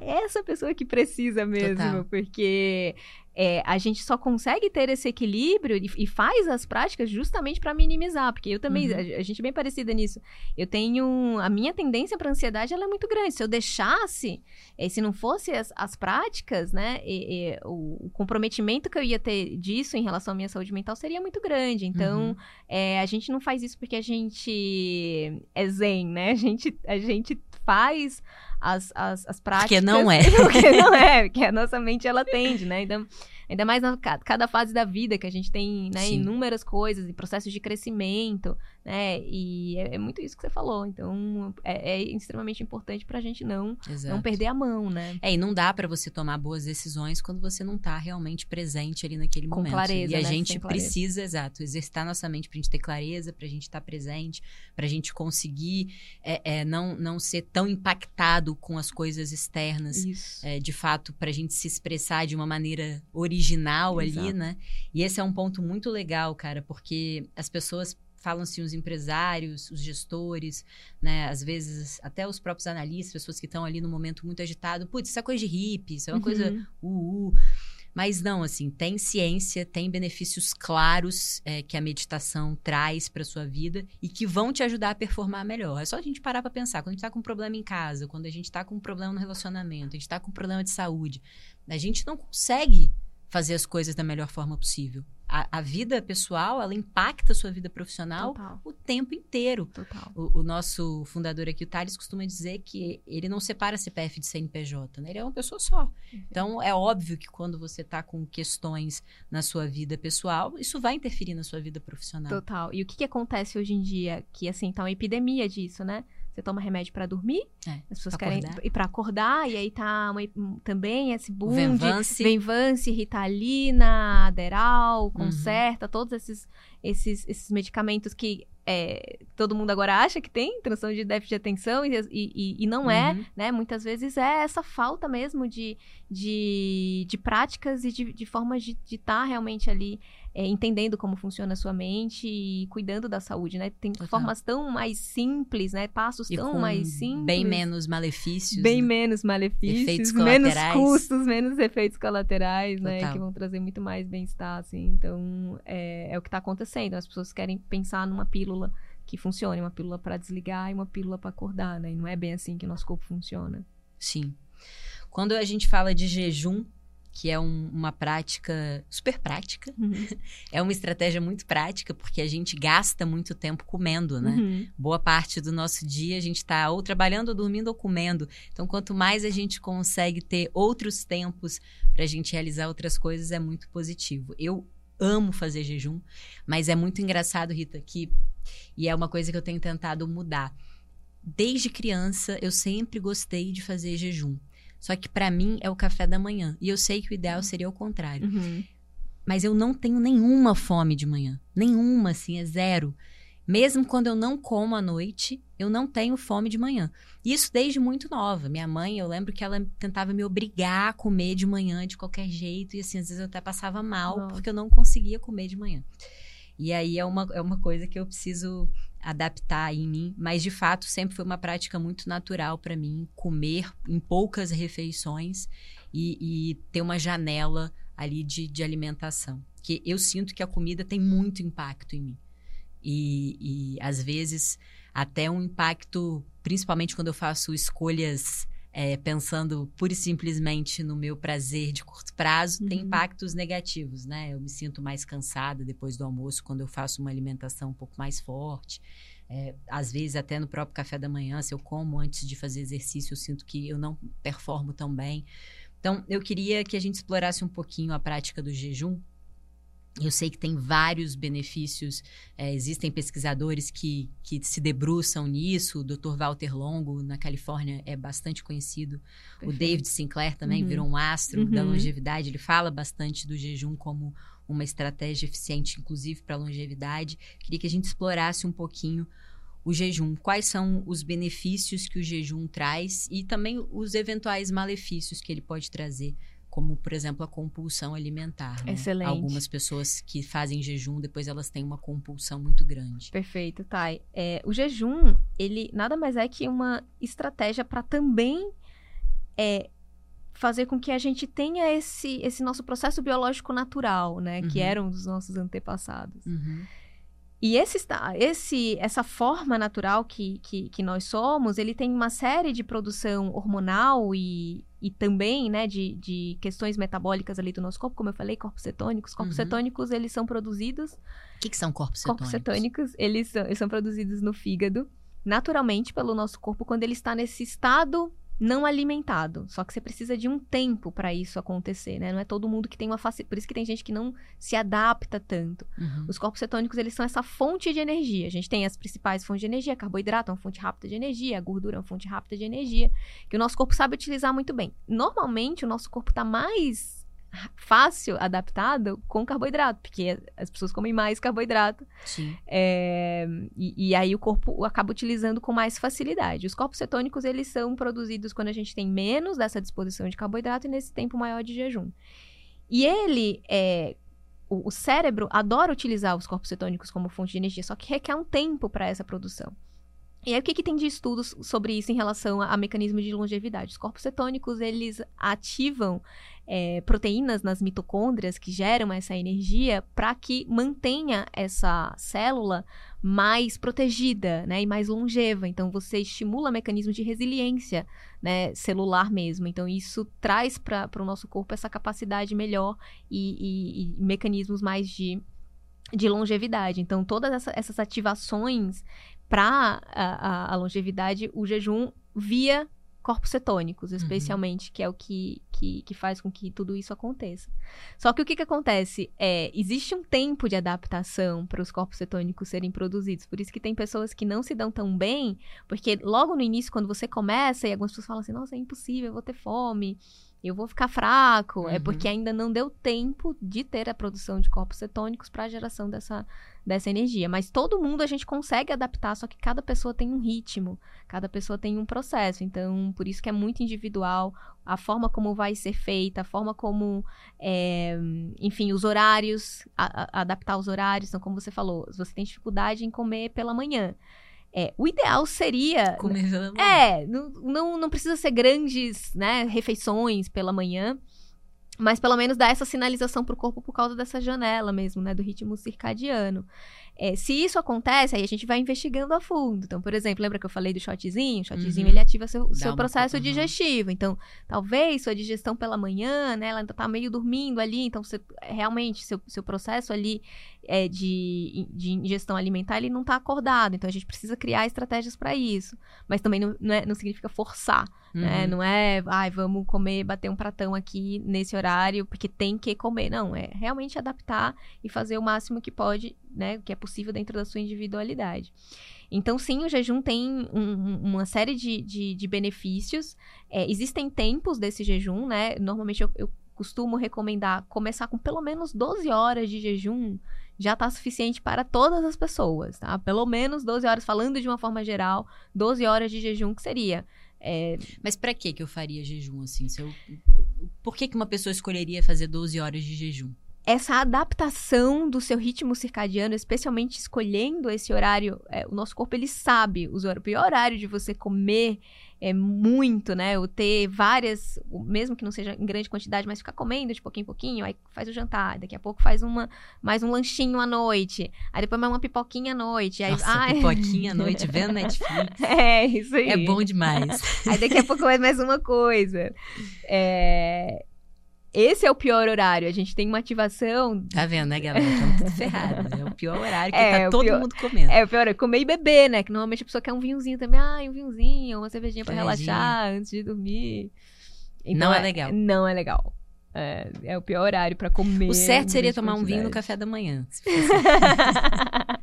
É essa pessoa que precisa mesmo, Total. porque é, a gente só consegue ter esse equilíbrio e, e faz as práticas justamente para minimizar, porque eu também, uhum. a, a, gente é bem parecida nisso. Eu tenho, a minha tendência para ansiedade ela é muito grande. Se eu deixasse, é, se não fosse as, as práticas, né, e, e, o, o, comprometimento que eu ia ter disso em relação à minha saúde mental seria muito grande. Então, uhum. é, a gente não faz isso porque a gente é zen, né? A gente, a gente faz as, as, as práticas. Porque não é. Porque não é, porque a nossa mente ela tende, né? Então, ainda mais na cada fase da vida que a gente tem né, inúmeras coisas e processos de crescimento, né? E é, é, muito isso que você falou. Então, é, é extremamente importante para a gente não, não perder a mão, né? É, e não dá para você tomar boas decisões quando você não tá realmente presente ali naquele Com momento. Clareza, e a né? gente precisa, exato, exercitar nossa mente pra gente ter clareza, pra gente estar tá presente, pra gente conseguir é, é, não, não ser tão impactado com as coisas externas. É, de fato, pra gente se expressar de uma maneira original exato. ali, né? E esse é um ponto muito legal, cara, porque as pessoas falam-se os empresários, os gestores, né? Às vezes até os próprios analistas, pessoas que estão ali no momento muito agitado. Putz, isso é coisa de hippie, isso é uma uhum. coisa uh, uh. Mas não, assim, tem ciência, tem benefícios claros é, que a meditação traz para sua vida e que vão te ajudar a performar melhor. É só a gente parar para pensar. Quando a gente está com um problema em casa, quando a gente está com um problema no relacionamento, a gente está com um problema de saúde, a gente não consegue fazer as coisas da melhor forma possível a, a, vida pessoal, ela impacta a sua vida profissional Total. o tempo inteiro. O, o, nosso fundador aqui, o Thales, costuma dizer que ele não separa CPF de CNPJ, né? Ele é uma pessoa só. Uhum. Então, é óbvio que quando você está com questões na sua vida pessoal, isso vai interferir na sua vida profissional. Total. E o que, que acontece hoje em dia? Que, assim, tá uma epidemia disso, né? Você toma remédio para dormir, é, as pessoas querem acordar. ir para acordar, e aí tá uma, também esse boom Venvance. de Venvance, Ritalina, Aderal, Concerta, uhum. todos esses, esses, esses medicamentos que é, todo mundo agora acha que tem transtorno de déficit de atenção e, e, e não é, uhum. né? Muitas vezes é essa falta mesmo de, de, de práticas e de, de formas de estar tá realmente ali é, entendendo como funciona a sua mente e cuidando da saúde, né? Tem Total. formas tão mais simples, né? Passos e tão mais simples. Bem menos malefícios. Bem né? menos malefícios. Efeitos menos custos, menos efeitos colaterais, né? Total. né? Que vão trazer muito mais bem-estar, assim. Então, é, é o que está acontecendo. As pessoas querem pensar numa pílula que funcione, uma pílula para desligar e uma pílula para acordar, né? E não é bem assim que o nosso corpo funciona. Sim. Quando a gente fala de jejum, que é um, uma prática super prática. Uhum. É uma estratégia muito prática, porque a gente gasta muito tempo comendo, né? Uhum. Boa parte do nosso dia a gente está ou trabalhando, ou dormindo, ou comendo. Então, quanto mais a gente consegue ter outros tempos para a gente realizar outras coisas, é muito positivo. Eu amo fazer jejum, mas é muito engraçado, Rita, que. E é uma coisa que eu tenho tentado mudar. Desde criança, eu sempre gostei de fazer jejum. Só que para mim é o café da manhã. E eu sei que o ideal seria o contrário. Uhum. Mas eu não tenho nenhuma fome de manhã. Nenhuma, assim, é zero. Mesmo quando eu não como à noite, eu não tenho fome de manhã. Isso desde muito nova. Minha mãe, eu lembro que ela tentava me obrigar a comer de manhã de qualquer jeito. E assim, às vezes eu até passava mal, Nossa. porque eu não conseguia comer de manhã. E aí é uma, é uma coisa que eu preciso adaptar em mim, mas de fato sempre foi uma prática muito natural para mim comer em poucas refeições e, e ter uma janela ali de, de alimentação. Que eu sinto que a comida tem muito impacto em mim. E, e às vezes até um impacto, principalmente quando eu faço escolhas é, pensando pura e simplesmente no meu prazer de curto prazo, tem Uhum. impactos negativos, né? Eu me sinto mais cansada depois do almoço quando eu faço uma alimentação um pouco mais forte. É, às vezes, até no próprio café da manhã, se eu como antes de fazer exercício, eu sinto que eu não performo tão bem. Então, eu queria que a gente explorasse um pouquinho a prática do jejum. Eu sei que tem vários benefícios, é, existem pesquisadores que, que se debruçam nisso. O Dr. Walter Longo, na Califórnia, é bastante conhecido. O Perfeito. David Sinclair também Uhum. virou um astro da Uhum. longevidade. Ele fala bastante do jejum como uma estratégia eficiente, inclusive para a longevidade. Queria que a gente explorasse um pouquinho o jejum. Quais são os benefícios que o jejum traz e também os eventuais malefícios que ele pode trazer, como, por exemplo, a compulsão alimentar. né? Excelente. Algumas pessoas que fazem jejum, depois elas têm uma compulsão muito grande. Perfeito, Thay. É, o jejum, ele nada mais é que uma estratégia para também é, fazer com que a gente tenha esse, esse nosso processo biológico natural, né? Que Uhum. eram dos nossos antepassados. Uhum. E esse, esse, essa forma natural que, que, que nós somos, ele tem uma série de produção hormonal e, e também, né, de, de questões metabólicas ali do nosso corpo, como eu falei, corpos cetônicos. Corpos Uhum. cetônicos, eles são produzidos O que, que são corpos corpos cetônicos? cetônicos, eles são, eles são produzidos no fígado, naturalmente pelo nosso corpo, quando ele está nesse estado não alimentado. Só que você precisa de um tempo para isso acontecer, né? Não é todo mundo que tem uma facilidade. Por isso que tem gente que não se adapta tanto. Uhum. Os corpos cetônicos, eles são essa fonte de energia. A gente tem as principais fontes de energia. Carboidrato é uma fonte rápida de energia. A gordura é uma fonte rápida de energia. Que o nosso corpo sabe utilizar muito bem. Normalmente, o nosso corpo está mais fácil adaptado com carboidrato. Porque as pessoas comem mais carboidrato. É, e, e aí o corpo acaba utilizando com mais facilidade. Os corpos cetônicos, eles são produzidos quando a gente tem menos dessa disposição de carboidrato e nesse tempo maior de jejum. E ele, é, o, o cérebro adora utilizar os corpos cetônicos como fonte de energia, só que requer um tempo para essa produção. E aí, o que, que tem de estudos sobre isso em relação a, a mecanismo de longevidade? Os corpos cetônicos, eles ativam é, proteínas nas mitocôndrias que geram essa energia para que mantenha essa célula mais protegida, né, e mais longeva. Então você estimula mecanismos de resiliência, né, celular mesmo. Então isso traz para o nosso corpo essa capacidade melhor e, e- e mecanismos mais de, de longevidade. Então todas essa- essas ativações para a, a- longevidade, o jejum via corpos cetônicos, especialmente, que é o que, que, que faz com que tudo isso aconteça. Só que o que, que acontece? É, existe um tempo de adaptação para os corpos cetônicos serem produzidos. Por isso que tem pessoas que não se dão tão bem, porque logo no início, quando você começa, e algumas pessoas falam assim, nossa, é impossível, eu vou ter fome, eu vou ficar fraco. É Uhum. porque ainda não deu tempo de ter a produção de corpos cetônicos para a geração dessa, dessa energia. Mas todo mundo a gente consegue adaptar, só que cada pessoa tem um ritmo, cada pessoa tem um processo. Então, por isso que é muito individual a forma como vai ser feita, a forma como, é, enfim, os horários, a- a- adaptar os horários. Então, como você falou, você tem dificuldade em comer pela manhã. É, o ideal seria Comer pela manhã. é, não, não, não precisa ser grandes né, refeições pela manhã. Mas pelo menos dá essa sinalização pro corpo por causa dessa janela mesmo, né? Do ritmo circadiano. É, se isso acontece, aí a gente vai investigando a fundo. Então, por exemplo, lembra que eu falei do shotzinho? O shotzinho, Uhum. ele ativa seu, seu uma processo uhum. digestivo. Então, talvez sua digestão pela manhã, né? Ela ainda tá meio dormindo ali. Então, você, realmente, seu, seu processo ali é, de, de ingestão alimentar, ele não tá acordado. Então, a gente precisa criar estratégias para isso. Mas também não, não, é- não significa forçar, né? Uhum. Não é, ai, vamos comer, bater um pratão aqui nesse horário, porque tem que comer. Não, é realmente adaptar e fazer o máximo que pode, né? Que é possível dentro da sua individualidade. Então, sim, o jejum tem um- um- uma série de, de, de benefícios. É, existem tempos desse jejum, né? Normalmente eu, eu costumo recomendar começar com pelo menos 12 horas de jejum. Já tá suficiente para todas as pessoas, tá? Pelo menos 12 horas, falando de uma forma geral, 12 horas de jejum, que seria é, Mas pra que que eu faria jejum assim? Se eu... Por que que uma pessoa escolheria fazer 12 horas de jejum? essa adaptação do seu ritmo circadiano, especialmente escolhendo esse horário, é, o nosso corpo ele sabe o pior horário de você comer é muito, né? Ou ter várias, o- mesmo que não seja em grande quantidade, mas ficar comendo de pouquinho em pouquinho, aí faz o jantar, daqui a pouco faz uma mais um lanchinho à noite, aí depois mais uma pipoquinha à noite, aí Nossa, ai, pipoquinha à noite, vendo Netflix. é isso aí. É bom demais. Aí daqui a pouco mais mais uma coisa. É, Esse é o pior horário. A gente tem uma ativação. Tá vendo, né, galera? Estamos tudo ferrados. É o pior horário que É, tá todo pior- mundo comendo. É, o pior é comer e beber, né? Que normalmente a pessoa quer um vinhozinho também. Ah, um vinhozinho, uma cervejinha pra Cervejinha. relaxar antes de dormir. Não é legal. Não é legal. É, é o pior horário pra comer. O certo seria tomar um vinho no café da manhã. se fosse-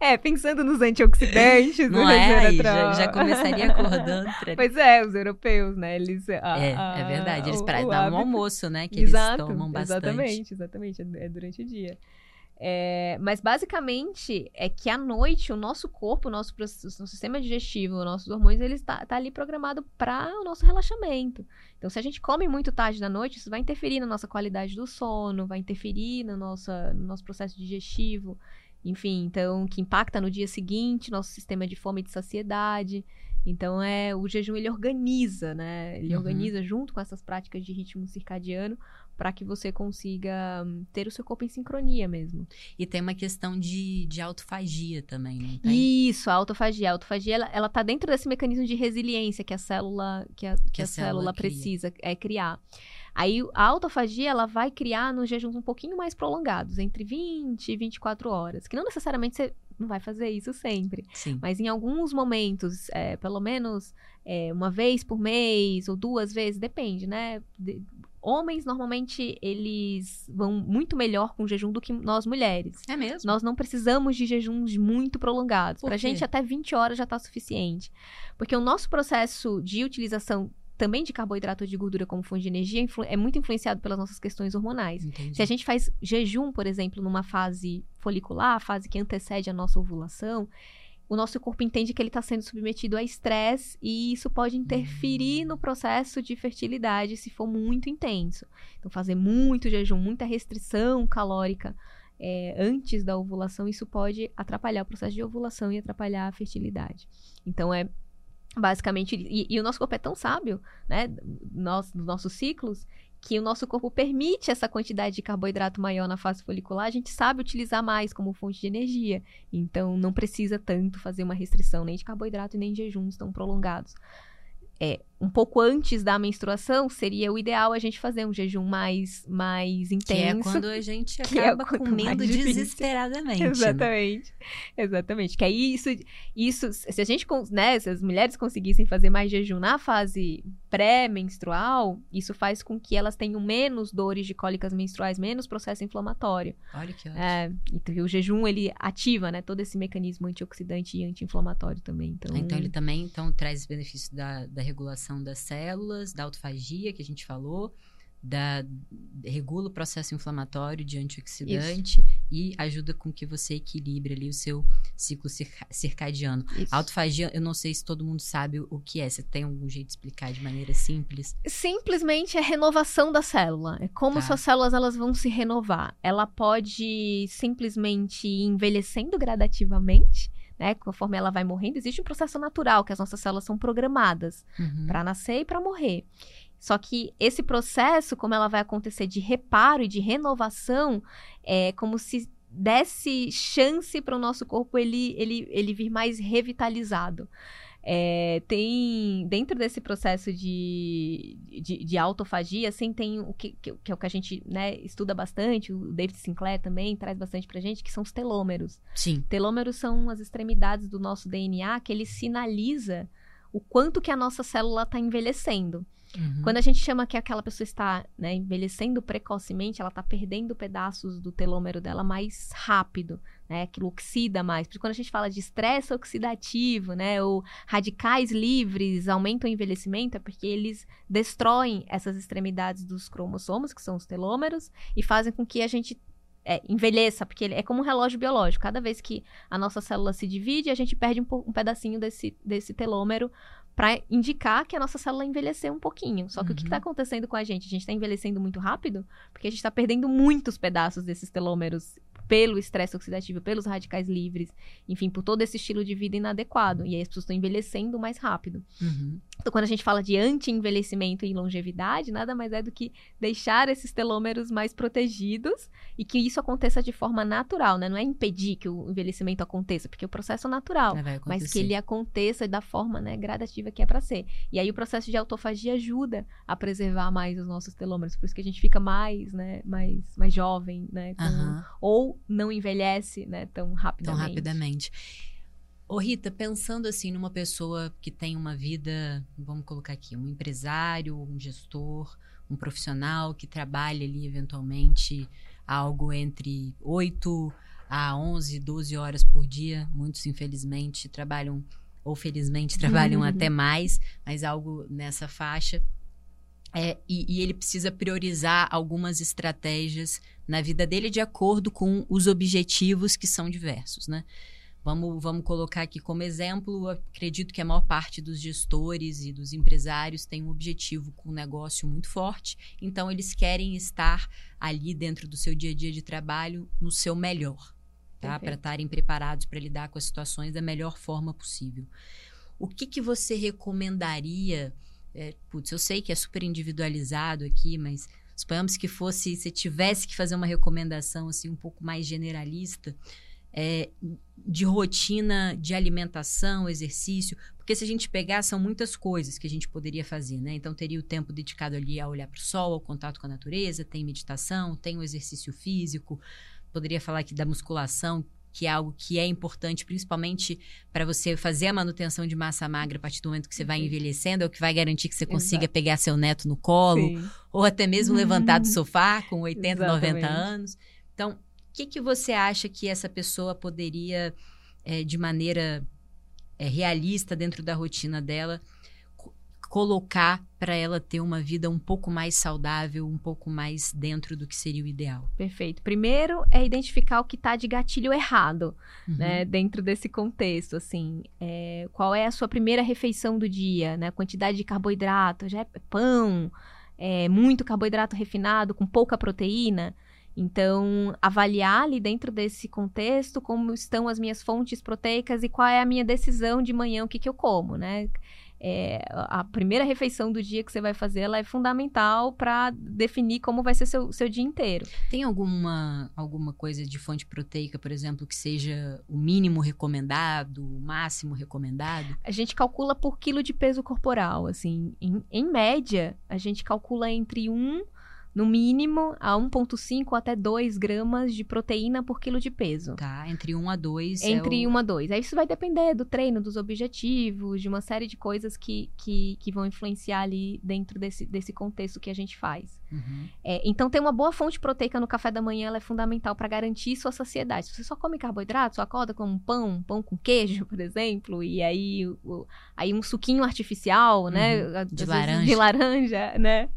É, pensando nos antioxidantes, Não é? Aí já, já começaria acordando. pra- Pois é, os europeus, né? Eles. a- É, a- é verdade. Eles o- pra o dar um almoço, né? Que Exato, eles tomam bastante. Exatamente, exatamente. É é durante o dia. É, mas basicamente é que à noite o nosso corpo, o nosso, processo- nosso sistema digestivo, os nossos hormônios, ele está tá ali programado para o nosso relaxamento. Então, se a gente come muito tarde da noite, isso vai interferir na nossa qualidade do sono, vai interferir no, nossa, no nosso processo digestivo, enfim, então, que impacta no dia seguinte, nosso sistema de fome e de saciedade. Então, é o jejum ele organiza, né? Ele Uhum. organiza junto com essas práticas de ritmo circadiano para que você consiga hum, ter o seu corpo em sincronia mesmo. E tem uma questão de, de autofagia também, não tem? Isso, a autofagia. A autofagia, ela, ela tá dentro desse mecanismo de resiliência que a célula, que a, que a célula, cria. precisa é, criar. Aí, a autofagia, ela vai criar nos jejuns um pouquinho mais prolongados, entre 20 e 24 horas. Que não necessariamente você não vai fazer isso sempre. Sim. Mas em alguns momentos, é, pelo menos é, uma vez por mês ou duas vezes, depende, né? De- homens, normalmente, eles vão muito melhor com jejum do que nós mulheres. É mesmo? Nós não precisamos de jejuns muito prolongados. Pra gente, até 20 horas já tá suficiente. Porque o nosso processo de utilização também de carboidrato ou de gordura como fonte de energia é muito influenciado pelas nossas questões hormonais. Entendi. Se a gente faz jejum, por exemplo, numa fase folicular, a fase que antecede a nossa ovulação, o nosso corpo entende que ele está sendo submetido a estresse e isso pode interferir no processo de fertilidade se for muito intenso. Então, fazer muito jejum, muita restrição calórica é, antes da ovulação, isso pode atrapalhar o processo de ovulação e atrapalhar a fertilidade. Então, é basicamente. E, e o nosso corpo é tão sábio, né? Nós, dos nossos ciclos, que o nosso corpo permite essa quantidade de carboidrato maior na fase folicular, a gente sabe utilizar mais como fonte de energia. Então, não precisa tanto fazer uma restrição nem de carboidrato nem de jejuns tão prolongados. É, um pouco antes da menstruação, seria o ideal a gente fazer um jejum mais, mais Que é intenso. quando a gente é acaba quanto comendo desesperadamente. né? Exatamente. Exatamente. Que aí isso, isso, se a gente, né, se as mulheres conseguissem fazer mais jejum na fase pré-menstrual, isso faz com que elas tenham menos dores de cólicas menstruais, menos processo inflamatório. Olha que ótimo. É, e o jejum, ele ativa, né, todo esse mecanismo antioxidante e anti-inflamatório também. Então, Então ele também então, traz benefícios da, da regulação das células, da autofagia que a gente falou, da, regula o processo inflamatório de antioxidante e ajuda com que você equilibre ali o seu ciclo circa- circadiano. isso. Autofagia, eu não sei se todo mundo sabe o que é. Você tem algum jeito de explicar de maneira simples? simplesmente é renovação da célula. É como Tá. suas células elas vão se renovar. Ela pode simplesmente ir envelhecendo gradativamente, né? Conforme ela vai morrendo, existe um processo natural que as nossas células são programadas Uhum. para nascer e para morrer. Só que esse processo, como ela vai acontecer de reparo e de renovação, é como se desse chance para o nosso corpo ele, ele, ele vir mais revitalizado. É, tem dentro desse processo de, de, de autofagia, assim, tem o que, que, que, é o que a gente né, estuda bastante, o David Sinclair também traz bastante pra gente, que são os telômeros. Sim. Telômeros são as extremidades do nosso DNA que ele sinaliza o quanto que a nossa célula está envelhecendo. Uhum. Quando a gente chama que aquela pessoa está né, envelhecendo precocemente, ela está perdendo pedaços do telômero dela mais rápido, né? Aquilo oxida mais. Porque quando a gente fala de estresse oxidativo, né? Ou radicais livres aumentam o envelhecimento, é porque eles destroem essas extremidades dos cromossomos, que são os telômeros, e fazem com que a gente é, envelheça, porque ele é como um relógio biológico. Cada vez que a nossa célula se divide, a gente perde um, um pedacinho desse, desse telômero para indicar que a nossa célula envelheceu um pouquinho. Só que uhum. o que está uhum. acontecendo com a gente? A gente está envelhecendo muito rápido porque a gente está perdendo muitos pedaços desses telômeros pelo estresse oxidativo, pelos radicais livres, enfim, por todo esse estilo de vida inadequado. E aí as pessoas estão envelhecendo mais rápido. Uhum. Então, quando a gente fala de anti-envelhecimento e longevidade, nada mais é do que deixar esses telômeros mais protegidos e que isso aconteça de forma natural, né? Não é impedir que o envelhecimento aconteça, porque o processo é natural, é, mas que ele aconteça da forma né, gradativa que é para ser. E aí o processo de autofagia ajuda a preservar mais os nossos telômeros, por isso que a gente fica mais, né, mais, mais jovem, né? Com, uhum. Ou não envelhece, né, tão rapidamente. Tão rapidamente. Ô Rita, pensando assim numa pessoa que tem uma vida, vamos colocar aqui, um empresário, um gestor, um profissional que trabalha ali eventualmente algo entre 8 a 11, 12 horas por dia. Muitos, infelizmente, trabalham, ou felizmente, trabalham uhum. até mais, mas algo nessa faixa. É, e, e, ele precisa priorizar algumas estratégias na vida dele de acordo com os objetivos que são diversos, né? Vamos, vamos colocar aqui como exemplo, acredito que a maior parte dos gestores e dos empresários tem um objetivo com um negócio muito forte, então eles querem estar ali dentro do seu dia a dia de trabalho no seu melhor, tá? Para estarem preparados para lidar com as situações da melhor forma possível. O que, que você recomendaria? É, putz, eu sei que é super individualizado aqui, mas suponhamos que fosse, se tivesse que fazer uma recomendação assim um pouco mais generalista, é, de rotina de alimentação, exercício, porque se a gente pegar, são muitas coisas que a gente poderia fazer, né? Então, teria o tempo dedicado ali a olhar para o sol, ao contato com a natureza, tem meditação, tem o exercício físico, poderia falar aqui da musculação, que é algo que é importante, principalmente para você fazer a manutenção de massa magra a partir do momento que você vai envelhecendo, é o que vai garantir que você consiga Exato. pegar seu neto no colo, Sim. ou até mesmo levantar do sofá com 80, Exatamente. 90 anos. Então, que, que você acha que essa pessoa poderia, é, de maneira é, realista dentro da rotina dela, colocar para ela ter uma vida um pouco mais saudável, um pouco mais dentro do que seria o ideal? Perfeito. Primeiro é identificar o que está de gatilho errado, uhum. né, dentro desse contexto, assim, é, qual é a sua primeira refeição do dia, né, quantidade de carboidrato, já é pão, é, muito carboidrato refinado com pouca proteína, então, avaliar ali dentro desse contexto como estão as minhas fontes proteicas e qual é a minha decisão de manhã, o que, que eu como, né? É, a primeira refeição do dia que você vai fazer ela é fundamental para definir como vai ser seu, seu dia inteiro. Tem alguma, alguma coisa de fonte proteica, por exemplo, que seja o mínimo recomendado, o máximo recomendado? A gente calcula por quilo de peso corporal. Assim, em, em média, a gente calcula entre 1 no mínimo a 1,5 até 2 gramas de proteína por quilo de peso. Tá, entre 1 a 2. Entre é o... 1 a 2. Aí isso vai depender do treino, dos objetivos, de uma série de coisas que, que, que vão influenciar ali dentro desse, desse contexto que a gente faz. Uhum. É, então, ter uma boa fonte proteica no café da manhã é fundamental para garantir sua saciedade. Se você só come carboidrato, só acorda com um pão, um pão com queijo, por exemplo, e aí, o, aí um suquinho artificial, né? uhum. De laranja. De laranja, né?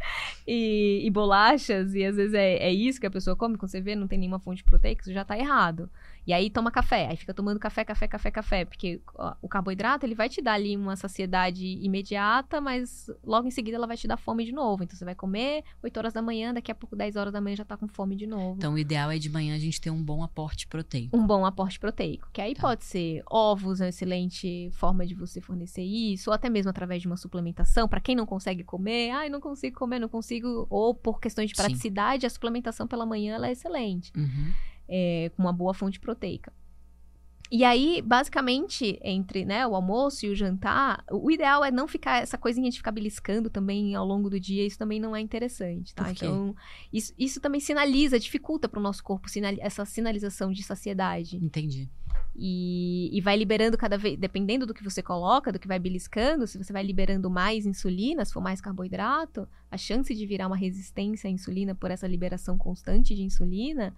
E, e bolacha bolachas, e às vezes é, é isso que a pessoa come, quando você vê, não tem nenhuma fonte proteica, isso já está errado. E aí toma café, aí fica tomando café, café, café, café, porque ó, o carboidrato ele vai te dar ali uma saciedade imediata, mas logo em seguida ela vai te dar fome de novo. Então você vai comer 8 horas da manhã, daqui a pouco 10 horas da manhã já tá com fome de novo. Então o ideal é de manhã a gente ter um bom aporte proteico. Um bom aporte proteico, que aí tá. pode ser ovos, é uma excelente forma de você fornecer isso, ou até mesmo através de uma suplementação, para quem não consegue comer, ai, ah, não consigo comer, não consigo, ou por questões de praticidade, Sim. a suplementação pela manhã ela é excelente. Uhum é, com uma boa fonte proteica. E aí, basicamente, entre né, o almoço e o jantar, o ideal é não ficar essa coisinha de ficar beliscando também ao longo do dia, isso também não é interessante, tá? Então, isso, isso também sinaliza, dificulta para o nosso corpo sinal, essa sinalização de saciedade. Entendi. E, e vai liberando cada vez, dependendo do que você coloca, do que vai beliscando, se você vai liberando mais insulina, se for mais carboidrato, a chance de virar uma resistência à insulina por essa liberação constante de insulina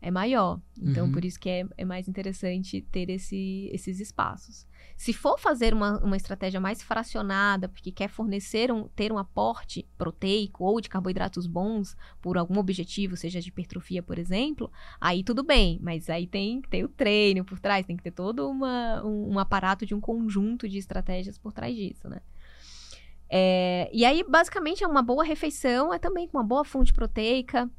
é maior. Então, uhum. por isso que é, é mais interessante ter esse, esses espaços. Se for fazer uma, uma estratégia mais fracionada, porque quer fornecer um, ter um aporte proteico ou de carboidratos bons por algum objetivo, seja de hipertrofia, por exemplo, aí tudo bem. Mas aí tem que ter o treino por trás, tem que ter todo uma, um, um aparato de um conjunto de estratégias por trás disso, né? É, e aí, basicamente, é uma boa refeição, é também com uma boa fonte proteica,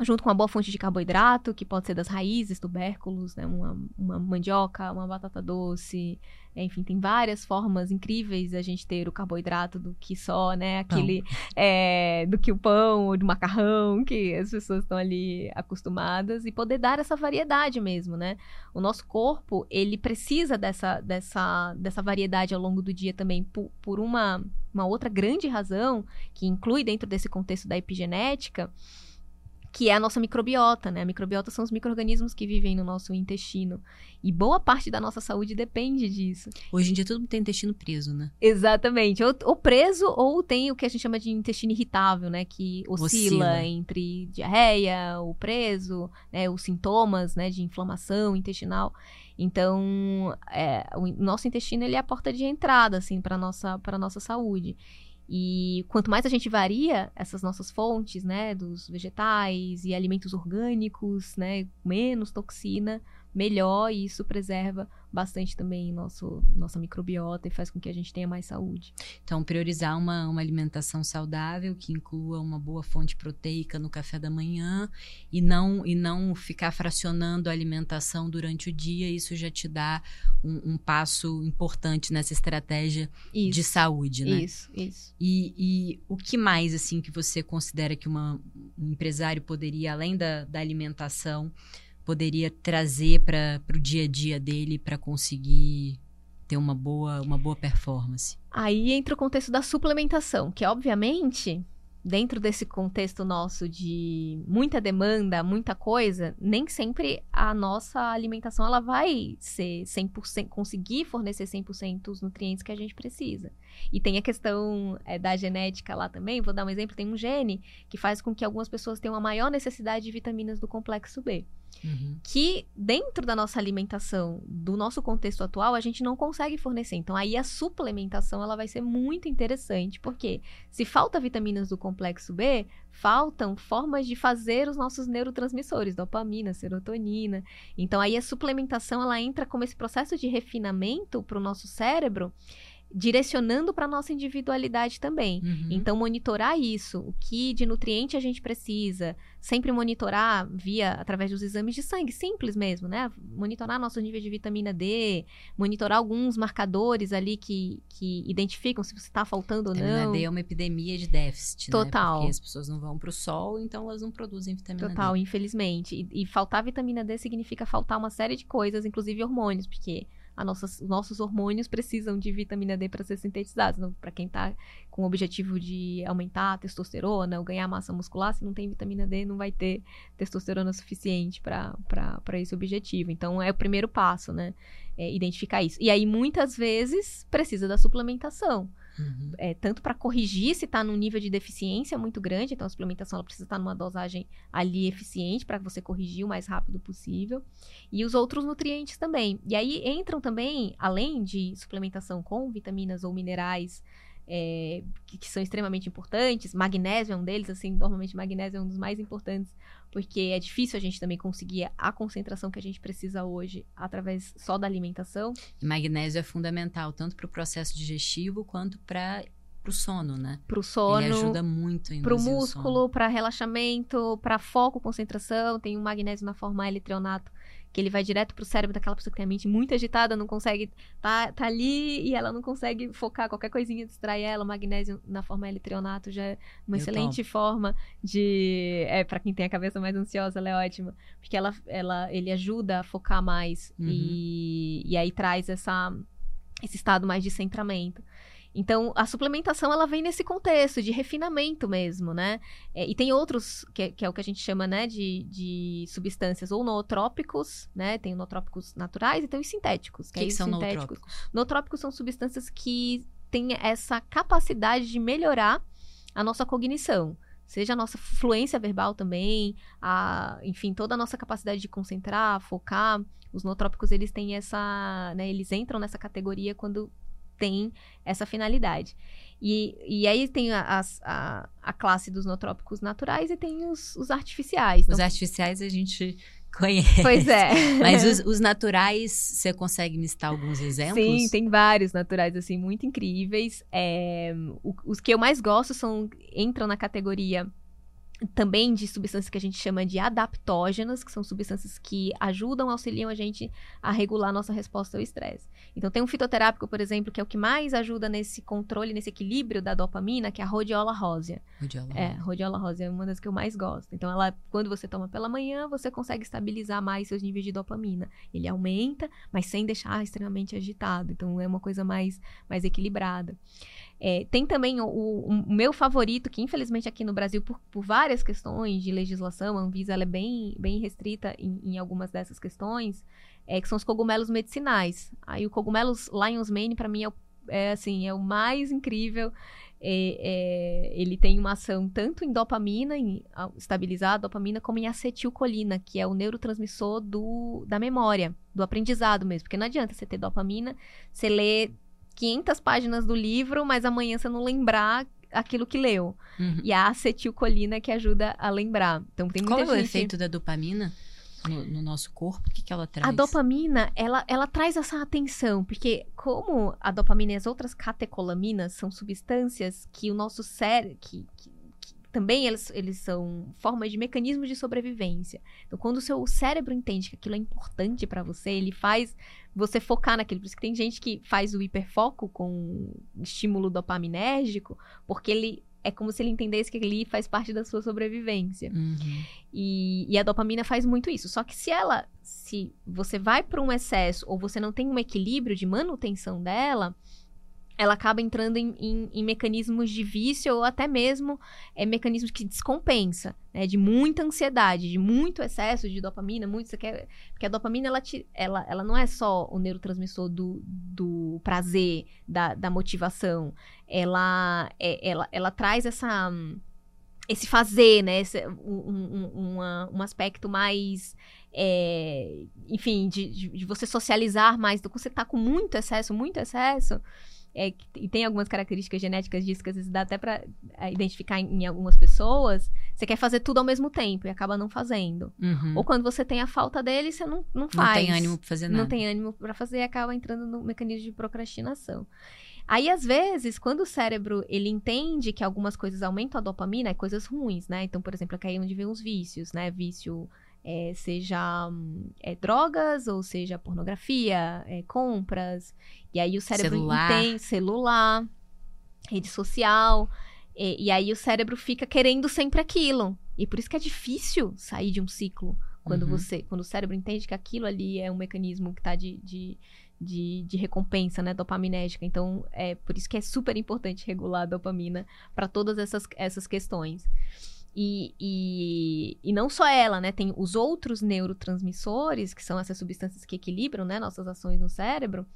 junto com uma boa fonte de carboidrato, que pode ser das raízes, tubérculos, né? uma, uma mandioca, uma batata doce, enfim, tem várias formas incríveis a gente ter o carboidrato do que só, né? Aquele é, do que o pão ou do macarrão, que as pessoas estão ali acostumadas, e poder dar essa variedade mesmo, né? O nosso corpo, ele precisa dessa, dessa, dessa variedade ao longo do dia também, por, por uma, uma outra grande razão, que inclui dentro desse contexto da epigenética, que é a nossa microbiota, né? A microbiota são os micro-organismos que vivem no nosso intestino. E boa parte da nossa saúde depende disso. Hoje em dia todo mundo tem intestino preso, né? Exatamente. Ou, ou preso, ou tem o que a gente chama de intestino irritável, né? Que oscila, oscila. entre diarreia, o preso, né? Os sintomas, né? De inflamação intestinal. Então, é, o nosso intestino ele é a porta de entrada, assim, para nossa para nossa saúde. E quanto mais a gente varia essas nossas fontes, né, dos vegetais e alimentos orgânicos, né, menos toxina, melhor e isso preserva bastante também nosso, nossa microbiota e faz com que a gente tenha mais saúde. Então, priorizar uma, uma alimentação saudável que inclua uma boa fonte proteica no café da manhã e não, e não ficar fracionando a alimentação durante o dia, isso já te dá um, um passo importante nessa estratégia isso, de saúde, né? Isso, isso. E, e o que mais, assim, que você considera que uma, um empresário poderia, além da, da alimentação, poderia trazer para o dia a dia dele para conseguir ter uma boa, uma boa performance? Aí entra o contexto da suplementação, que obviamente dentro desse contexto nosso de muita demanda, muita coisa, nem sempre a nossa alimentação ela vai ser 100%, conseguir fornecer 100% os nutrientes que a gente precisa. E tem a questão é, da genética lá também, vou dar um exemplo, tem um gene que faz com que algumas pessoas tenham uma maior necessidade de vitaminas do complexo B. Uhum. Que dentro da nossa alimentação, do nosso contexto atual, a gente não consegue fornecer. Então aí a suplementação ela vai ser muito interessante, porque se falta vitaminas do complexo B, faltam formas de fazer os nossos neurotransmissores, dopamina, serotonina. Então aí a suplementação ela entra como esse processo de refinamento para o nosso cérebro direcionando para nossa individualidade também. Uhum. Então, monitorar isso, o que de nutriente a gente precisa, sempre monitorar via através dos exames de sangue, simples mesmo, né? Monitorar nosso nível de vitamina D, monitorar alguns marcadores ali que, que identificam se você está faltando ou não. Vitamina D é uma epidemia de déficit, né? Total. Né? Porque as pessoas não vão para o sol, então elas não produzem vitamina Total, D. Total, infelizmente. E, e faltar vitamina D significa faltar uma série de coisas, inclusive hormônios, porque nossas, nossos hormônios precisam de vitamina D para ser sintetizados. Para quem está com o objetivo de aumentar a testosterona ou ganhar massa muscular, se não tem vitamina D, não vai ter testosterona suficiente para esse objetivo. Então, é o primeiro passo, né? É identificar isso. E aí, muitas vezes, precisa da suplementação. Uhum. É, tanto para corrigir se está num nível de deficiência muito grande, então a suplementação ela precisa estar tá numa dosagem ali eficiente para você corrigir o mais rápido possível. E os outros nutrientes também. E aí entram também, além de suplementação com vitaminas ou minerais é, que, que, são extremamente importantes. Magnésio é um deles, assim, normalmente magnésio é um dos mais importantes, porque é difícil a gente também conseguir a concentração que a gente precisa hoje através só da alimentação. Magnésio é fundamental tanto para o processo digestivo quanto para o sono, né? Para o sono. Ele ajuda muito em Para o músculo, para relaxamento, para foco, concentração. Tem o magnésio na forma L-treonato que ele vai direto pro cérebro daquela pessoa que tem a mente muito agitada, não consegue. Tá, tá ali e ela não consegue focar, qualquer coisinha distrai ela. O magnésio na forma L-trionato já é uma Eu excelente tomo. forma de. É, para quem tem a cabeça mais ansiosa, ela é ótima. Porque ela, ela, ele ajuda a focar mais uhum. e, e aí traz essa, esse estado mais de centramento. Então, a suplementação ela vem nesse contexto de refinamento mesmo, né? É, e tem outros, que, que, é o que a gente chama, né, de, de substâncias ou nootrópicos, né? Tem nootrópicos naturais e tem os sintéticos. Que, que, que são sintéticos. nootrópicos? Nootrópicos são substâncias que têm essa capacidade de melhorar a nossa cognição seja a nossa fluência verbal também, a, enfim, toda a nossa capacidade de concentrar, focar. Os nootrópicos, eles têm essa, né, eles entram nessa categoria quando tem essa finalidade. E, e aí tem a, a, a classe dos nootrópicos naturais e tem os, os artificiais. Os então, artificiais a gente conhece. Pois é. Mas os, os, naturais, você consegue me citar alguns exemplos? Sim, tem vários naturais, assim, muito incríveis. É, o, os que eu mais gosto são entram na categoria também de substâncias que a gente chama de adaptógenas, que são substâncias que ajudam, auxiliam a gente a regular a nossa resposta ao estresse. Então, tem um fitoterápico, por exemplo, que é o que mais ajuda nesse controle, nesse equilíbrio da dopamina, que é a rhodiola rósea. Rhodiola. É, rhodiola rósea é uma das que eu mais gosto. Então, ela, quando você toma pela manhã, você consegue estabilizar mais seus níveis de dopamina. Ele aumenta, mas sem deixar extremamente agitado. Então, é uma coisa mais, mais equilibrada. É, tem também o, o, o, meu favorito, que infelizmente aqui no Brasil, por, por várias questões de legislação, a Anvisa ela é bem, bem restrita em, em algumas dessas questões, é, que são os cogumelos medicinais. Aí o cogumelos Lion's Mane, para mim, é, é, assim, é o mais incrível. É, é, ele tem uma ação tanto em dopamina, em estabilizar a dopamina, como em acetilcolina, que é o neurotransmissor do, da memória, do aprendizado mesmo. Porque não adianta você ter dopamina, você lê 500 páginas do livro, mas amanhã você não lembrar aquilo que leu. Uhum. E a acetilcolina que ajuda a lembrar. Então tem muita Qual gente... é o efeito da dopamina? No, no, nosso corpo? O que, que ela traz? A dopamina, ela, ela traz essa atenção, porque como a dopamina e as outras catecolaminas são substâncias que o nosso cérebro, que, que também eles, eles são formas de mecanismos de sobrevivência. Então, quando o seu cérebro entende que aquilo é importante para você, ele faz você focar naquilo. Por isso que tem gente que faz o hiperfoco com estímulo dopaminérgico, porque ele é como se ele entendesse que ali faz parte da sua sobrevivência. Uhum. E, e, a dopamina faz muito isso. Só que se ela, se você vai para um excesso ou você não tem um equilíbrio de manutenção dela, ela acaba entrando em, em, em, mecanismos de vício ou até mesmo é, mecanismos que descompensa, né? De muita ansiedade, de muito excesso de dopamina, muito você quer, porque a dopamina ela, te, ela, ela não é só o neurotransmissor do, do prazer, da, da motivação, ela, é, ela, ela traz essa esse fazer, né? Esse, um, um, um aspecto mais é, enfim, de, de, de, você socializar mais. Então, quando você tá com muito excesso, muito excesso, é, e tem algumas características genéticas disso que às vezes dá até para é, identificar em, em, algumas pessoas, você quer fazer tudo ao mesmo tempo e acaba não fazendo. Uhum. Ou quando você tem a falta dele, você não, não faz. Não tem ânimo para fazer nada. Não tem ânimo para fazer e acaba entrando no mecanismo de procrastinação. Aí, às vezes, quando o cérebro ele entende que algumas coisas aumentam a dopamina, é coisas ruins, né? Então, por exemplo, é aí onde vem os vícios, né? Vício é, seja é, drogas ou seja pornografia, é, compras. E aí o cérebro celular. tem celular, rede social. E, e, aí o cérebro fica querendo sempre aquilo. E por isso que é difícil sair de um ciclo. Quando uhum. você, quando o cérebro entende que aquilo ali é um mecanismo que está de, de, de, de, recompensa, né, dopaminérgica. Então, é por isso que é super importante regular a dopamina para todas essas, essas questões. E, e, e, não só ela, né? Tem os outros neurotransmissores, que são essas substâncias que equilibram né, nossas ações no cérebro,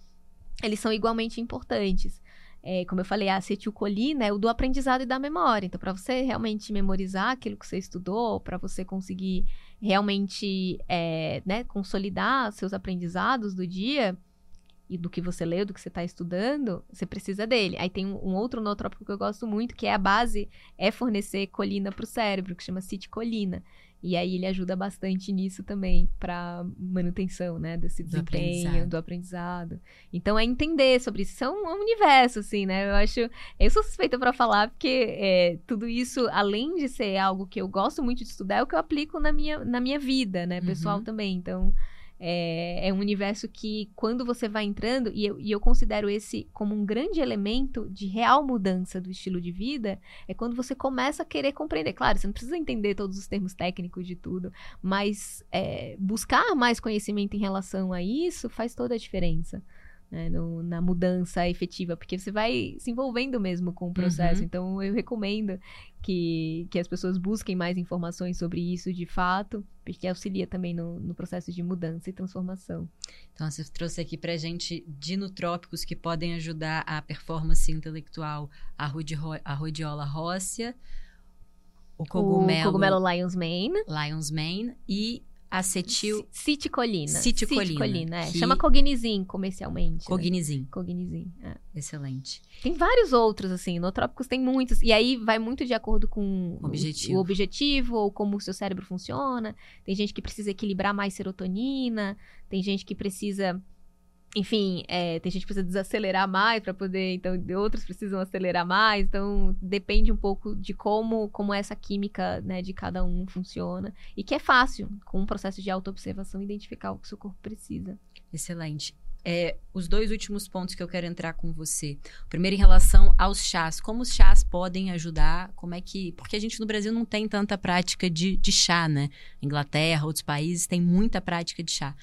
eles são igualmente importantes. É, como eu falei, a acetilcolina é o do aprendizado e da memória. Então, para você realmente memorizar aquilo que você estudou, para você conseguir realmente é, né, consolidar seus aprendizados do dia, e do que você leu, do que você está estudando, você precisa dele. Aí tem um, um, outro nootrópico que eu gosto muito, que é a base, é fornecer colina para o cérebro, que chama citicolina. E aí ele ajuda bastante nisso também, para manutenção, né, desse desempenho, do aprendizado. do aprendizado. Então é entender sobre isso. Isso é um, um universo, assim, né? Eu acho. Eu sou suspeita para falar, porque é, tudo isso, além de ser algo que eu gosto muito de estudar, é o que eu aplico na minha, na minha vida, né, pessoal uhum. também. Então. É, é, um universo que, quando você vai entrando, e eu, e eu considero esse como um grande elemento de real mudança do estilo de vida, é quando você começa a querer compreender. Claro, você não precisa entender todos os termos técnicos de tudo, mas é, buscar mais conhecimento em relação a isso faz toda a diferença né, no, na mudança efetiva, porque você vai se envolvendo mesmo com o processo. Uhum. Então, eu recomendo que, que as pessoas busquem mais informações sobre isso de fato, porque auxilia também no, no processo de mudança e transformação. Então, você trouxe aqui pra gente dinotrópicos que podem ajudar a performance intelectual, a, rudi, a rodiola rósea, o cogumelo, o cogumelo Lion's Mane. Lion's Mane e acetil... Citicolina. Citicolina. Citicolina, é. Que... Chama Cognizin comercialmente. Cognizin. Né? Cognizin, é. Excelente. Tem vários outros, assim. Notrópicos tem muitos. E aí vai muito de acordo com objetivo. O, o objetivo ou como o seu cérebro funciona. Tem gente que precisa equilibrar mais serotonina. Tem gente que precisa enfim, é, tem gente que precisa desacelerar mais para poder, então outros precisam acelerar mais, então depende um pouco de como como essa química né, de cada um funciona e que é fácil com um processo de autoobservação identificar o que o seu corpo precisa. Excelente. É, os dois últimos pontos que eu quero entrar com você. Primeiro em relação aos chás. Como os chás podem ajudar? Como é que. Porque a gente no Brasil não tem tanta prática de, de chá, né? Inglaterra, outros países têm muita prática de chá.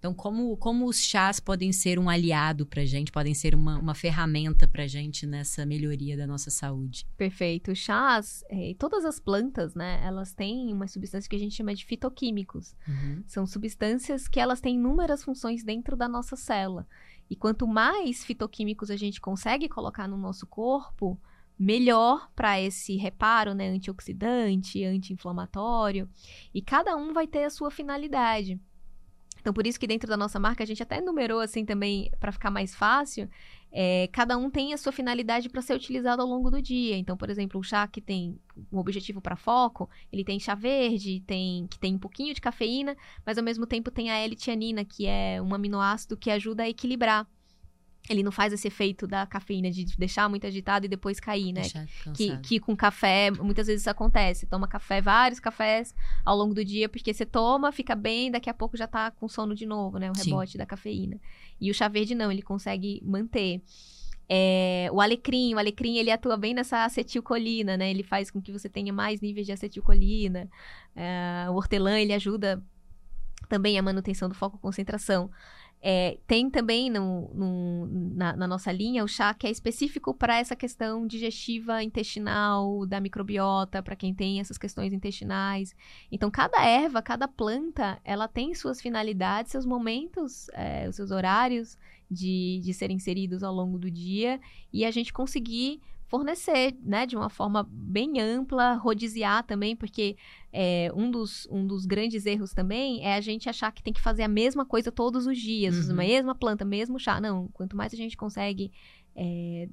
Então, como, como os chás podem ser um aliado para a gente, podem ser uma, uma ferramenta para a gente nessa melhoria da nossa saúde? Perfeito. Chás, é, todas as plantas, né, elas têm uma substância que a gente chama de fitoquímicos. Uhum. São substâncias que elas têm inúmeras funções dentro da nossa célula. E quanto mais fitoquímicos a gente consegue colocar no nosso corpo, melhor para esse reparo, né, antioxidante, anti-inflamatório. E cada um vai ter a sua finalidade. Então, por isso que dentro da nossa marca a gente até numerou assim também para ficar mais fácil. É, cada um tem a sua finalidade para ser utilizado ao longo do dia. Então, por exemplo, o chá que tem um objetivo para foco, ele tem chá verde, tem que tem um pouquinho de cafeína, mas ao mesmo tempo tem a L-tianina, que é um aminoácido que ajuda a equilibrar ele não faz esse efeito da cafeína de deixar muito agitado e depois cair, né? Que, que com café, muitas vezes isso acontece. Toma café, vários cafés ao longo do dia, porque você toma, fica bem, daqui a pouco já tá com sono de novo, né? O rebote Sim. da cafeína. E o chá verde não, ele consegue manter. É, o alecrim, o alecrim ele atua bem nessa acetilcolina, né? Ele faz com que você tenha mais níveis de acetilcolina. É, o hortelã, ele ajuda também a manutenção do foco concentração. É, tem também no, no, na, na, nossa linha o chá que é específico para essa questão digestiva intestinal, da microbiota, para quem tem essas questões intestinais. Então, cada erva, cada planta, ela tem suas finalidades, seus momentos, é, os seus horários de, de serem inseridos ao longo do dia e a gente conseguir fornecer, né, de uma forma bem ampla, rodiziar também, porque é, um, dos, um dos grandes erros também é a gente achar que tem que fazer a mesma coisa todos os dias, uhum. a mesma planta, mesmo chá. Não, quanto mais a gente consegue é,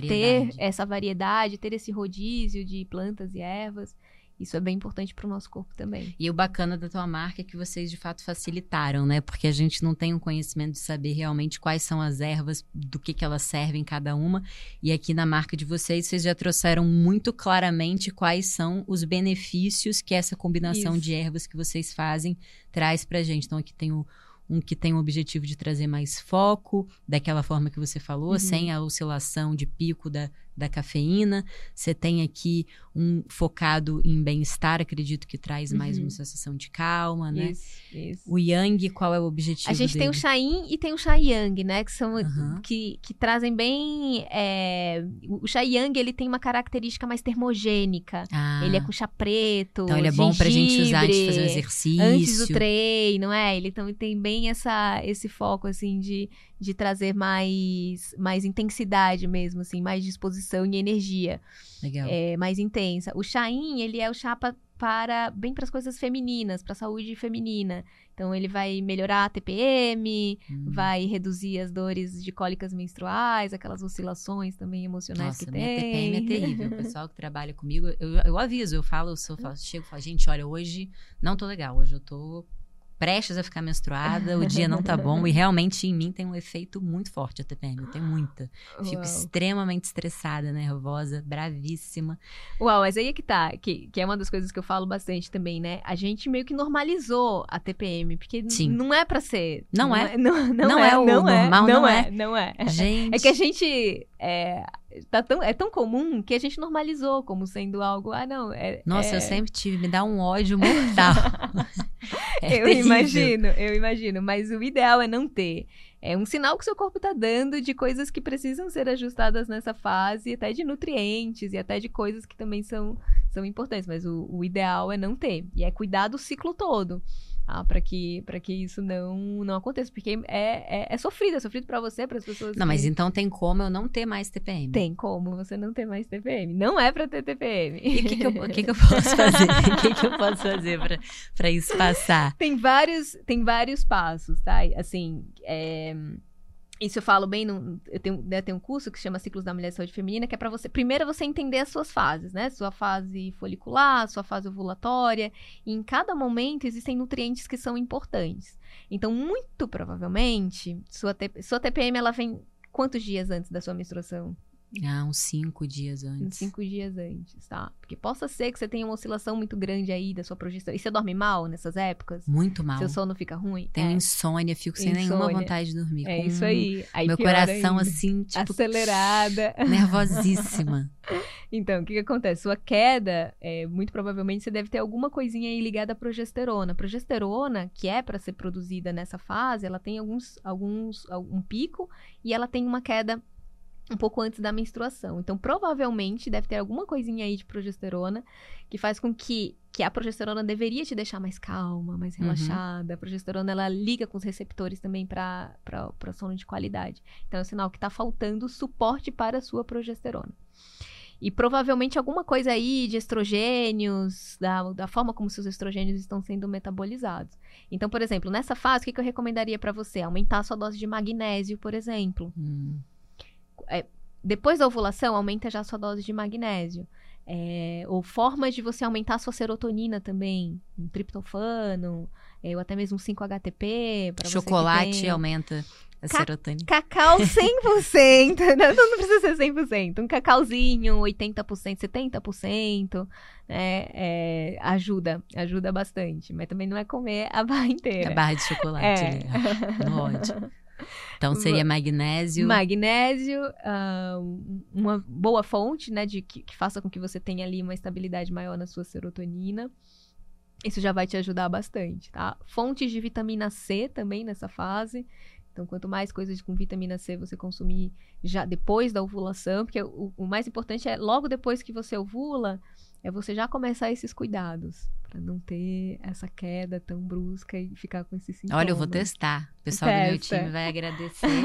ter essa variedade, ter esse rodízio de plantas e ervas, isso é bem importante para o nosso corpo também. E o bacana da tua marca é que vocês de fato facilitaram, né? Porque a gente não tem um conhecimento de saber realmente quais são as ervas, do que, que elas servem cada uma. E aqui na marca de vocês, vocês já trouxeram muito claramente quais são os benefícios que essa combinação Isso. de ervas que vocês fazem traz para a gente. Então aqui tem o um que tem o objetivo de trazer mais foco, daquela forma que você falou, uhum. sem a oscilação de pico da, da cafeína. Você tem aqui um focado em bem-estar, acredito que traz mais uhum. uma sensação de calma, né? Isso, isso. O Yang, qual é o objetivo A gente dele? tem o Chá Yin e tem o Chá Yang, né? Que são uhum. que, que trazem bem... É... O Chá Yang, ele tem uma característica mais termogênica. Ah. Ele é com chá preto, Então ele é bom pra gente usar antes de fazer o exercício. Antes do treino, não é? Ele também tem bem essa, esse foco, assim, de de trazer mais, mais intensidade mesmo, assim, mais disposição e energia. Legal. É, mais intensa. O chain, ele é o chá para bem para as coisas femininas, para a saúde feminina. Então ele vai melhorar a TPM, Hum. vai reduzir as dores de cólicas menstruais, aquelas oscilações também emocionais Nossa, que minha tem. TPM é terrível. O pessoal que trabalha comigo, eu, eu aviso, eu falo, eu sou- falo, chego e falo, gente, olha, hoje não tô legal, hoje eu tô prestes a ficar menstruada, o dia não tá bom, e realmente em mim tem um efeito muito forte a TPM, eu tenho muita. Fico Uau. extremamente estressada, nervosa, bravíssima. Uau, mas aí é que tá, que, que é uma das coisas que eu falo bastante também, né? A gente meio que normalizou a TPM, porque Sim. não é pra ser. Não é. Não, não, Não é, é o não é, normal, não não é, é. não é. Gente, É que a gente é, tá tão, é tão comum que a gente normalizou como sendo algo. Ah, não. É, nossa, é- eu sempre tive, me dá um ódio mortal. É eu terrível. imagino, eu imagino. Mas o ideal é não ter. É um sinal que seu corpo tá dando de coisas que precisam ser ajustadas nessa fase, até de nutrientes e até de coisas que também são, são importantes. Mas o, o ideal é não ter. E é cuidar do ciclo todo. Ah, para que, pra que isso não, não aconteça. Porque é, é, é sofrido, é sofrido pra você, para as pessoas. Não, mas que- então tem como eu não ter mais TPM. Tem como você não ter mais TPM. Não é pra ter TPM. E o que, que, que, que eu posso fazer? O que, que eu posso fazer pra, pra isso passar? tem vários, tem vários passos, tá? Assim, é, isso eu falo bem, no, eu tenho, né, tem um curso que chama Ciclos da Mulher e Saúde Feminina, que é pra você, primeiro você entender as suas fases, né? Sua fase folicular, sua fase ovulatória, e em cada momento existem nutrientes que são importantes. Então, muito provavelmente, sua, sua TPM, ela vem quantos dias antes da sua menstruação? Ah, uns cinco dias Uns antes. cinco dias antes, tá? Porque possa ser que você tenha uma oscilação muito grande aí da sua projeção. E você dorme mal nessas épocas? Muito mal. Seu sono fica ruim? Tenho é, insônia, fico sem nenhuma Insônia. vontade de dormir. é isso aí. aí Meu coração, ainda. assim, tipo, Acelerada. nervosíssima. Então, o que, que acontece? Sua queda, é, muito provavelmente você deve ter alguma coisinha aí ligada à progesterona. Progesterona, que é para ser produzida nessa fase, ela tem alguns, alguns, um pico e ela tem uma queda um pouco antes da menstruação. Então, provavelmente deve ter alguma coisinha aí de progesterona que faz com que, que a progesterona deveria te deixar mais calma, mais Uhum. relaxada. A progesterona ela liga com os receptores também para sono de qualidade. Então, é um sinal que está faltando suporte para a sua progesterona. E provavelmente alguma coisa aí de estrogênios, da, da forma como seus estrogênios estão sendo metabolizados. Então, por exemplo, nessa fase, o que, que eu recomendaria para você? Aumentar a sua dose de magnésio, por exemplo. Hum. Depois da ovulação, aumenta já a sua dose de magnésio. É, ou formas de você aumentar a sua serotonina também. Um triptofano, é, ou até mesmo um 5-HTP. pra você que Chocolate aumenta a Ca- serotonina. Cacau 100%, não, não precisa ser 100%. Um cacauzinho, 80%, 70%, né, é, ajuda, ajuda bastante. Mas também não é comer a barra inteira. A barra de chocolate É. no ódio. Então seria magnésio. Magnésio, ah, uma boa fonte, né, de que, que faça com que você tenha ali uma estabilidade maior na sua serotonina. Isso já vai te ajudar bastante, tá? Fontes de vitamina C também nessa fase. Então, quanto mais coisas com vitamina C você consumir já depois da ovulação, porque o, o mais importante é logo depois que você ovula, é você já começar esses cuidados para não ter essa queda tão brusca e ficar com esses sintomas. Olha, eu vou testar. O pessoal do meu Testa. time vai agradecer.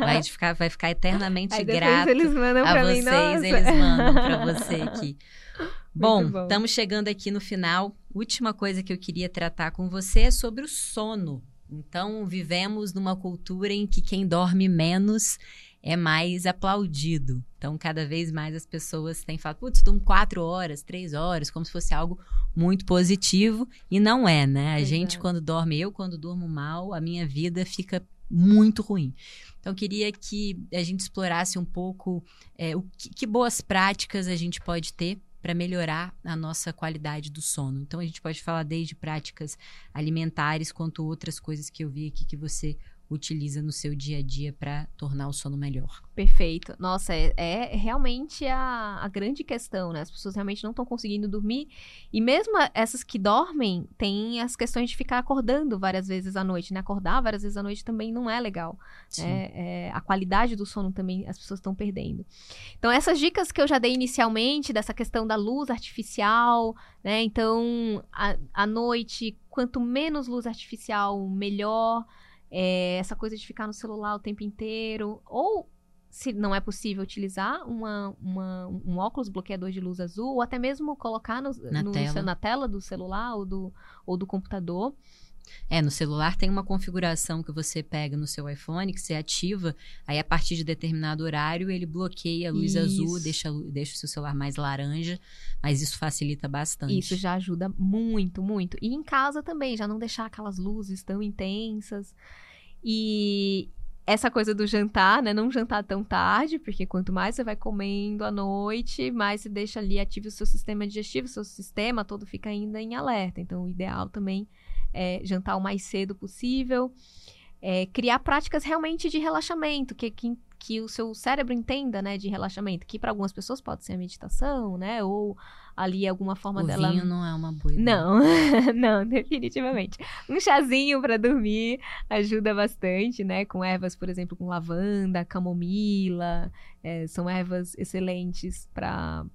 Vai ficar, vai ficar eternamente Aí grato eles mandam a vocês. mim. Eles mandam pra você aqui. Bom, bom. estamos chegando aqui no final. Última coisa que eu queria tratar com você é sobre o sono. Então, vivemos numa cultura em que quem dorme menos é mais aplaudido. Então, cada vez mais as pessoas têm falado, putz, dormo quatro horas, três horas, como se fosse algo muito positivo. E não é, né? A gente, Exato. quando dorme, eu, quando durmo mal, a minha vida fica muito ruim. Então, eu queria que a gente explorasse um pouco é, o que, que boas práticas a gente pode ter para melhorar a nossa qualidade do sono. Então, a gente pode falar desde práticas alimentares quanto outras coisas que eu vi aqui que você utiliza no seu dia a dia para tornar o sono melhor. Perfeito. Nossa, é, é realmente a, a grande questão, né? As pessoas realmente não estão conseguindo dormir. E mesmo essas que dormem, tem as questões de ficar acordando várias vezes à noite, né? Acordar várias vezes à noite também não é legal. É, é, a qualidade do sono também as pessoas estão perdendo. Então, essas dicas que eu já dei inicialmente, dessa questão da luz artificial, né? Então, à noite, quanto menos luz artificial, melhor. É, essa coisa de ficar no celular o tempo inteiro. Ou, se não é possível utilizar, uma, uma- um óculos bloqueador de luz azul, ou até mesmo colocar no- Na no- tela. na tela do celular ou do, ou do computador. É, no celular tem uma configuração que você pega no seu iPhone, que você ativa, aí a partir de determinado horário ele bloqueia a luz isso. azul, deixa, deixa o seu celular mais laranja, mas isso facilita bastante. Isso já ajuda muito, muito. E em casa também, já não deixar aquelas luzes tão intensas. E, essa coisa do jantar, né? Não jantar tão tarde, porque quanto mais você vai comendo à noite, mais você deixa ali ativo o seu sistema digestivo, o seu sistema todo fica ainda em alerta. Então, o ideal também é jantar o mais cedo possível. É, criar práticas realmente de relaxamento, que, que, que o seu cérebro entenda, né, de relaxamento, que para algumas pessoas pode ser a meditação, né, ou ali alguma forma o dela. Vinho não é uma boa ideia. Não, não, definitivamente. Um chazinho para dormir ajuda bastante, né? Com ervas, por exemplo, com lavanda, camomila, é, são ervas excelentes para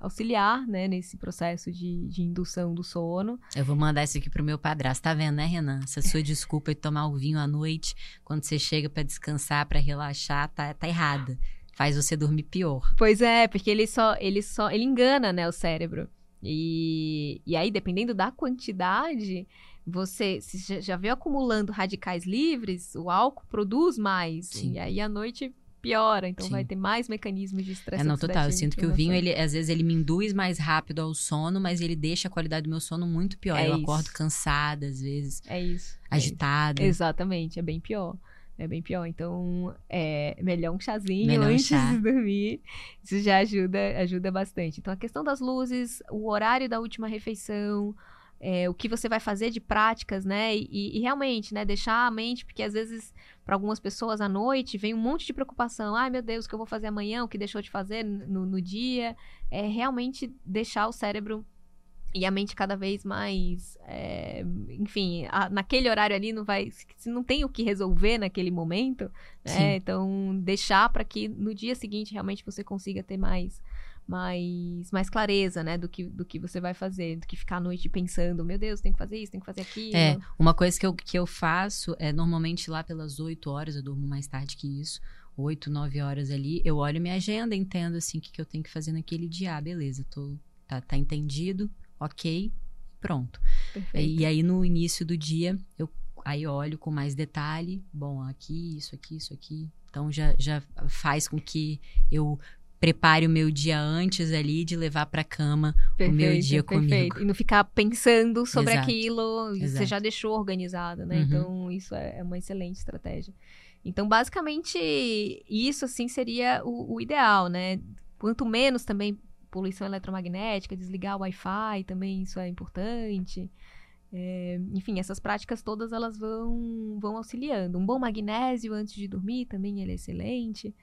auxiliar, né? Nesse processo de, de indução do sono. Eu vou mandar isso aqui pro meu padrasto, tá vendo, né, Renan? Essa sua desculpa de tomar o vinho à noite, quando você chega para descansar, para relaxar, tá, tá errada faz você dormir pior. Pois é, porque ele só, ele só, ele engana, né, o cérebro. E, e aí, dependendo da quantidade, você se já veio acumulando radicais livres, o álcool produz mais. Sim. E aí, à noite, piora. Então, Sim. vai ter mais mecanismos de estresse. É, não, total. Eu sinto que o vinho, ele, às vezes, ele me induz mais rápido ao sono, mas ele deixa a qualidade do meu sono muito pior. É eu isso. acordo cansada, às vezes. É isso. Agitada. É isso. Exatamente, é bem pior. É bem pior. Então, é melhor um chazinho melhor antes chá. de dormir. Isso já ajuda, ajuda bastante. Então, a questão das luzes, o horário da última refeição, é, o que você vai fazer de práticas, né? E, e, realmente, né? Deixar a mente, porque às vezes, para algumas pessoas à noite, vem um monte de preocupação. Ai, meu Deus, o que eu vou fazer amanhã? O que deixou de fazer no, no dia? É realmente deixar o cérebro e a mente cada vez mais, é, enfim, a, naquele horário ali não vai, se não tem o que resolver naquele momento, né? Então deixar para que no dia seguinte realmente você consiga ter mais, mais, mais clareza, né, do que, do que você vai fazer, do que ficar à noite pensando, meu Deus, tem que fazer isso, tem que fazer aquilo. É, uma coisa que eu, que eu faço é normalmente lá pelas 8 horas, eu durmo mais tarde que isso. 8, 9 horas ali, eu olho minha agenda, entendo assim o que, que eu tenho que fazer naquele dia. Ah, beleza, tô, tá, tá entendido ok, pronto. Perfeito. E aí no início do dia eu aí olho com mais detalhe, bom, aqui, isso aqui, isso aqui. Então já, já faz com que eu prepare o meu dia antes ali de levar para cama perfeito, o meu dia perfeito. comigo. E não ficar pensando sobre Exato. aquilo, Exato. você já deixou organizado, né? Uhum. Então isso é, é uma excelente estratégia. Então basicamente isso assim seria o, o ideal, né? Quanto menos também poluição eletromagnética, desligar o Wi-Fi também, isso é importante. É, enfim, essas práticas todas elas vão, vão auxiliando. Um bom magnésio antes de dormir também ele é excelente,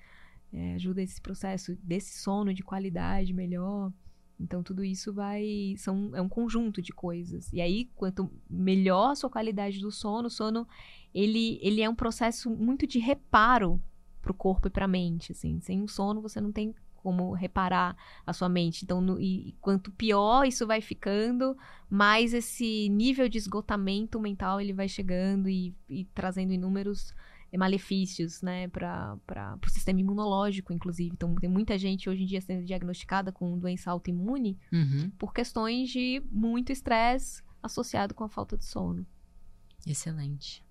é, ajuda esse processo desse sono de qualidade melhor. Então tudo isso vai são é um conjunto de coisas. E aí quanto melhor a sua qualidade do sono, o sono ele ele é um processo muito de reparo para o corpo e para a mente, assim. Sem o sono você não tem como reparar a sua mente. Então, no, e, quanto pior isso vai ficando, mais esse nível de esgotamento mental ele vai chegando e, e trazendo inúmeros eh, malefícios, né, para o sistema imunológico, inclusive. Então, tem muita gente hoje em dia sendo diagnosticada com doença autoimune uhum. por questões de muito estresse associado com a falta de sono. Excelente.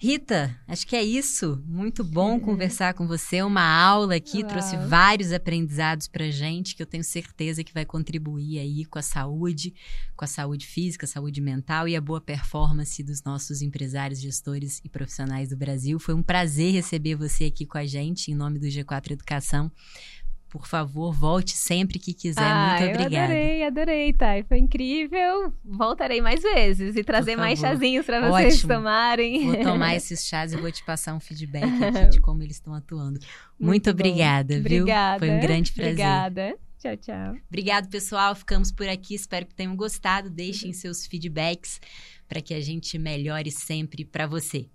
Rita, acho que é isso. Muito bom conversar com você. Uma aula aqui, Uau. trouxe vários aprendizados pra gente que eu tenho certeza que vai contribuir aí com a saúde, com a saúde física, saúde mental e a boa performance dos nossos empresários, gestores e profissionais do Brasil. Foi um prazer receber você aqui com a gente em nome do G4 Educação. Por favor, volte sempre que quiser. Ah, Muito obrigada. adorei, adorei, Thay. Foi incrível. Voltarei mais vezes e trazer mais chazinhos para vocês tomarem. Vou tomar esses chás e vou te passar um feedback aqui de como eles estão atuando. Muito, Muito obrigada, bom. viu? Obrigada. Foi um grande prazer. Obrigada. Tchau, tchau. Obrigado, pessoal. Ficamos por aqui. Espero que tenham gostado. Deixem seus feedbacks para que a gente melhore sempre para você.